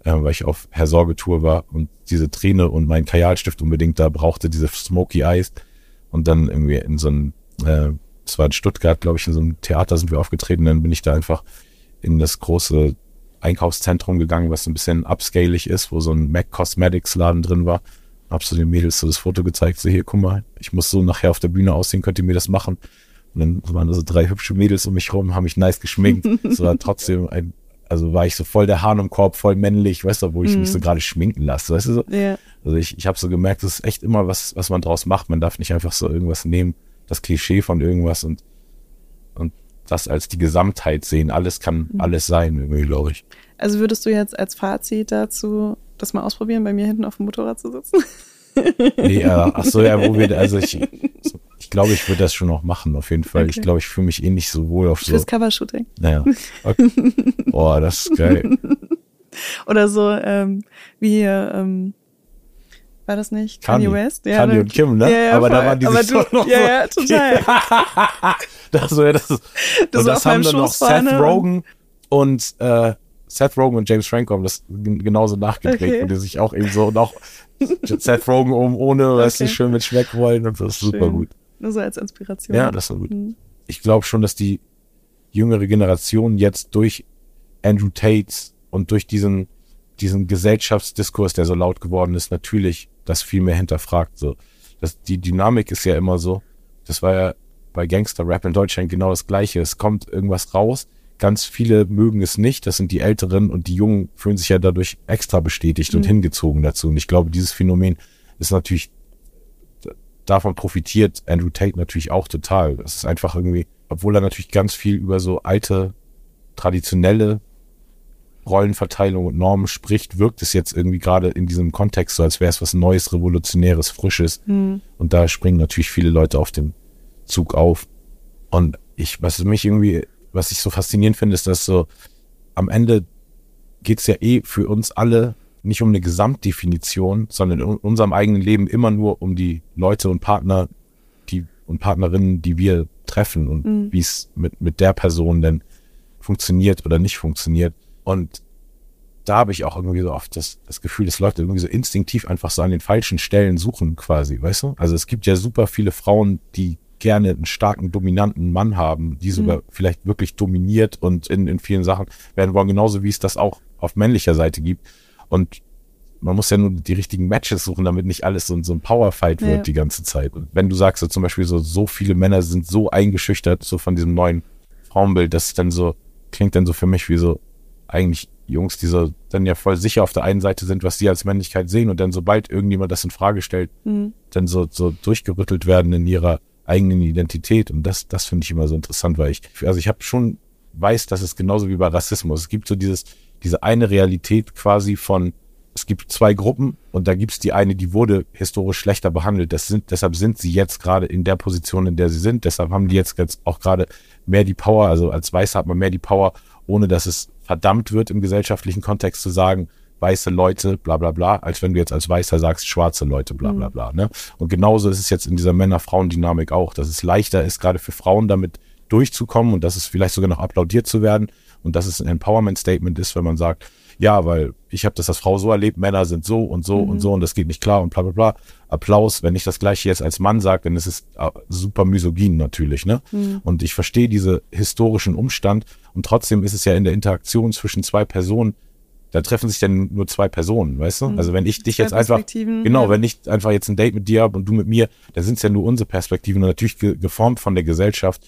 äh, weil ich auf Herr Sorgetour war und diese Träne und mein Kajalstift unbedingt da brauchte, diese Smoky Eyes. Und dann irgendwie in so einem, äh, das war in Stuttgart, glaube ich, in so einem Theater sind wir aufgetreten. Dann bin ich da einfach in das große Einkaufszentrum gegangen, was ein bisschen upscalig ist, wo so ein Mac Cosmetics Laden drin war. Hab so den Mädels so das Foto gezeigt, so hier, guck mal, ich muss so nachher auf der Bühne aussehen, könnt ihr mir das machen? Und dann waren da so drei hübsche Mädels um mich rum, haben mich nice geschminkt. Es war trotzdem ein also war ich so voll der Hahn im Korb, voll männlich, weißt du, wo ich mhm. mich so gerade schminken lasse, weißt du so? Ja. Also ich, ich habe so gemerkt, das ist echt immer was, was man draus macht. Man darf nicht einfach so irgendwas nehmen, das Klischee von irgendwas und, und das als die Gesamtheit sehen. Alles kann mhm. alles sein, irgendwie, glaube ich. Also würdest du jetzt als Fazit dazu das mal ausprobieren, bei mir hinten auf dem Motorrad zu sitzen? nee, äh, ach so, ja, wo wir, also ich, ich glaube, ich würde das schon noch machen, auf jeden Fall. Okay. Ich glaube, ich fühle mich eh nicht so wohl auf so. Fürs Covershooting. Naja. Okay. Boah, das ist geil. Oder so, ähm, wie hier, ähm, war das nicht? Kanye, Kanye West? Ja, Kanye ne? und Kim, ne? Ja, ja, aber voll. da waren die sich du, noch ja, so. Ja, total. das, so, ja, das, das, und das haben dann noch Seth Rogen und äh, Seth Rogen und James Franco haben das genauso nachgeprägt, okay. wo die sich auch eben so noch Seth Rogen um ohne, okay. weißt du, schön mit Schmeck wollen und das ist super gut. Nur so als Inspiration. Ja, das ist gut. Mhm. Ich glaube schon, dass die jüngere Generation jetzt durch Andrew Tates und durch diesen, diesen Gesellschaftsdiskurs, der so laut geworden ist, natürlich das viel mehr hinterfragt. So, das, die Dynamik ist ja immer so. Das war ja bei Gangster-Rap in Deutschland genau das Gleiche. Es kommt irgendwas raus, Ganz viele mögen es nicht. Das sind die Älteren und die Jungen fühlen sich ja dadurch extra bestätigt mhm. und hingezogen dazu. Und ich glaube, dieses Phänomen ist natürlich, davon profitiert Andrew Tate natürlich auch total. Das ist einfach irgendwie, obwohl er natürlich ganz viel über so alte, traditionelle Rollenverteilung und Normen spricht, wirkt es jetzt irgendwie gerade in diesem Kontext so, als wäre es was Neues, Revolutionäres, Frisches. Mhm. Und da springen natürlich viele Leute auf dem Zug auf. Und ich, was mich irgendwie was ich so faszinierend finde, ist, dass so am Ende geht's ja eh für uns alle nicht um eine Gesamtdefinition, sondern in unserem eigenen Leben immer nur um die Leute und Partner, die und Partnerinnen, die wir treffen und mhm. wie es mit, mit der Person denn funktioniert oder nicht funktioniert. Und da habe ich auch irgendwie so oft das, das Gefühl, dass Leute irgendwie so instinktiv einfach so an den falschen Stellen suchen quasi, weißt du? Also es gibt ja super viele Frauen, die gerne einen starken, dominanten Mann haben, die sogar mhm. vielleicht wirklich dominiert und in, in vielen Sachen werden wollen, genauso wie es das auch auf männlicher Seite gibt. Und man muss ja nur die richtigen Matches suchen, damit nicht alles so, so ein Powerfight wird ja. die ganze Zeit. Und wenn du sagst, so zum Beispiel so, so viele Männer sind so eingeschüchtert, so von diesem neuen Frauenbild, das dann so, klingt dann so für mich wie so, eigentlich Jungs, die so dann ja voll sicher auf der einen Seite sind, was sie als Männlichkeit sehen und dann sobald irgendjemand das in Frage stellt, mhm. dann so, so durchgerüttelt werden in ihrer eigenen Identität. Und das, das finde ich immer so interessant, weil ich, also ich habe schon weiß, dass es genauso wie bei Rassismus. Es gibt so dieses, diese eine Realität quasi von es gibt zwei Gruppen und da gibt's die eine, die wurde historisch schlechter behandelt. Das sind, deshalb sind sie jetzt gerade in der Position, in der sie sind. Deshalb haben die jetzt, jetzt auch gerade mehr die Power. Also als Weißer hat man mehr die Power, ohne dass es verdammt wird im gesellschaftlichen Kontext zu sagen, weiße Leute, bla bla bla, als wenn du jetzt als Weißer sagst, schwarze Leute, bla bla bla. Ne? Und genauso ist es jetzt in dieser Männer-Frauen-Dynamik auch, dass es leichter ist, gerade für Frauen damit durchzukommen und dass es vielleicht sogar noch applaudiert zu werden und dass es ein Empowerment-Statement ist, wenn man sagt, ja, weil ich habe das als Frau so erlebt, Männer sind so und so mhm. und so und das geht nicht klar und bla bla bla. Applaus, wenn ich das gleiche jetzt als Mann sage, dann ist es äh, super misogyn natürlich, ne? Mhm. Und ich verstehe diese historischen Umstand und trotzdem ist es ja in der Interaktion zwischen zwei Personen, da treffen sich dann nur zwei Personen, weißt du? Mhm. Also wenn ich dich jetzt einfach, genau, ja. wenn ich einfach jetzt ein Date mit dir habe und du mit mir, dann sind es ja nur unsere Perspektiven und natürlich ge geformt von der Gesellschaft.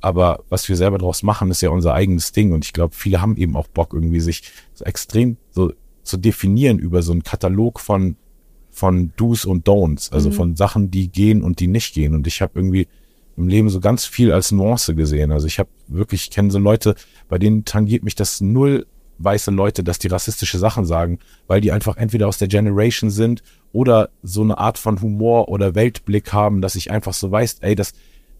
Aber was wir selber daraus machen, ist ja unser eigenes Ding. Und ich glaube, viele haben eben auch Bock, irgendwie sich so extrem so zu definieren über so einen Katalog von, von Do's und Don'ts. Also mhm. von Sachen, die gehen und die nicht gehen. Und ich habe irgendwie im Leben so ganz viel als Nuance gesehen. Also ich habe wirklich, ich kenne so Leute, bei denen tangiert mich das null weiße Leute, dass die rassistische Sachen sagen, weil die einfach entweder aus der Generation sind oder so eine Art von Humor oder Weltblick haben, dass ich einfach so weiß, ey, das,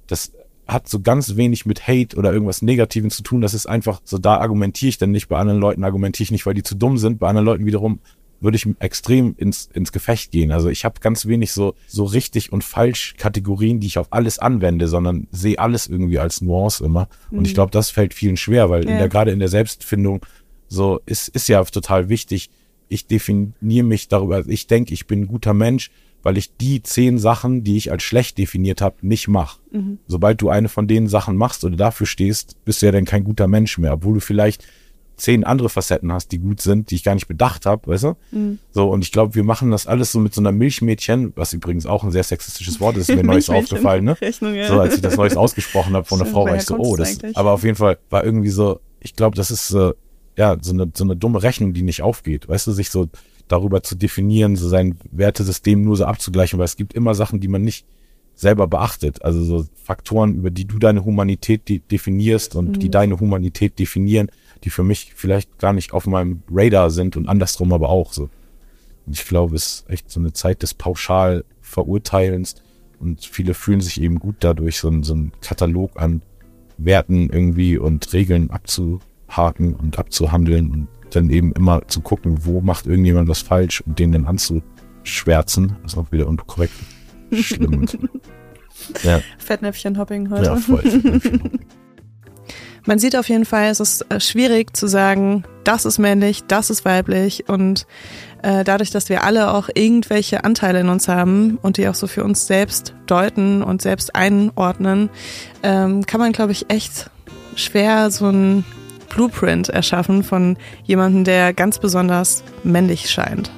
das hat so ganz wenig mit Hate oder irgendwas Negativen zu tun. Das ist einfach so, da argumentiere ich dann nicht. Bei anderen Leuten argumentiere ich nicht, weil die zu dumm sind. Bei anderen Leuten wiederum würde ich extrem ins, ins Gefecht gehen. Also ich habe ganz wenig so, so richtig und falsch Kategorien, die ich auf alles anwende, sondern sehe alles irgendwie als Nuance immer. Und ich mhm. glaube, das fällt vielen schwer, weil ja. in der, gerade in der Selbstfindung so ist, ist ja total wichtig. Ich definiere mich darüber, ich denke, ich bin ein guter Mensch weil ich die zehn Sachen, die ich als schlecht definiert habe, nicht mache. Mhm. Sobald du eine von den Sachen machst oder dafür stehst, bist du ja dann kein guter Mensch mehr, obwohl du vielleicht zehn andere Facetten hast, die gut sind, die ich gar nicht bedacht habe, weißt du? Mhm. So, und ich glaube, wir machen das alles so mit so einer Milchmädchen, was übrigens auch ein sehr sexistisches Wort ist, ist mir neues aufgefallen, ne? Rechnung, ja. So, als ich das Neues ausgesprochen habe von einer Frau, war ich so, oh, das, aber auf jeden Fall war irgendwie so, ich glaube, das ist, äh, ja, so eine, so eine dumme Rechnung, die nicht aufgeht, weißt du, sich so darüber zu definieren, so sein Wertesystem nur so abzugleichen, weil es gibt immer Sachen, die man nicht selber beachtet. Also so Faktoren, über die du deine Humanität de definierst und mhm. die deine Humanität definieren, die für mich vielleicht gar nicht auf meinem Radar sind und andersrum aber auch so. Und ich glaube, es ist echt so eine Zeit des pauschal Verurteilens und viele fühlen sich eben gut dadurch, so, ein, so einen Katalog an Werten irgendwie und Regeln abzuhaken und abzuhandeln und dann eben immer zu gucken, wo macht irgendjemand was falsch und den dann anzuschwärzen, ist auch wieder unkorrekt. Schlimm. ja. Fettnäpfchen-Hopping heute. Ja, voll. Man sieht auf jeden Fall, es ist äh, schwierig zu sagen, das ist männlich, das ist weiblich und äh, dadurch, dass wir alle auch irgendwelche Anteile in uns haben und die auch so für uns selbst deuten und selbst einordnen, ähm, kann man, glaube ich, echt schwer so ein Blueprint erschaffen von jemandem, der ganz besonders männlich scheint.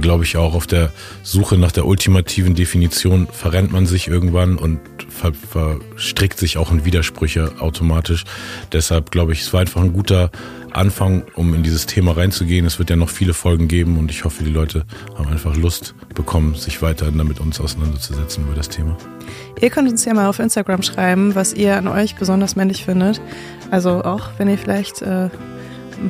Glaube ich auch, auf der Suche nach der ultimativen Definition verrennt man sich irgendwann und ver verstrickt sich auch in Widersprüche automatisch. Deshalb glaube ich, es war einfach ein guter Anfang, um in dieses Thema reinzugehen. Es wird ja noch viele Folgen geben und ich hoffe, die Leute haben einfach Lust bekommen, sich weiter damit uns auseinanderzusetzen über das Thema. Ihr könnt uns ja mal auf Instagram schreiben, was ihr an euch besonders männlich findet. Also auch wenn ihr vielleicht äh,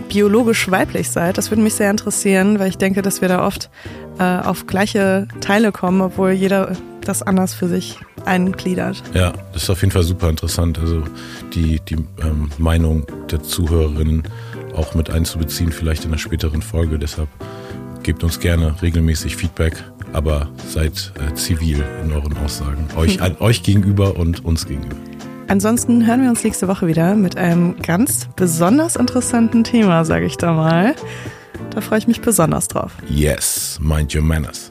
biologisch weiblich seid, das würde mich sehr interessieren, weil ich denke, dass wir da oft äh, auf gleiche Teile kommen, obwohl jeder das anders für sich eingliedert. Ja, das ist auf jeden Fall super interessant. Also die, die ähm, Meinung der Zuhörerinnen auch mit einzubeziehen, vielleicht in einer späteren Folge. Deshalb gebt uns gerne regelmäßig Feedback, aber seid äh, zivil in euren Aussagen. Euch, an, euch gegenüber und uns gegenüber. Ansonsten hören wir uns nächste Woche wieder mit einem ganz besonders interessanten Thema, sage ich da mal. Da freue ich mich besonders drauf. Yes, mind your manners.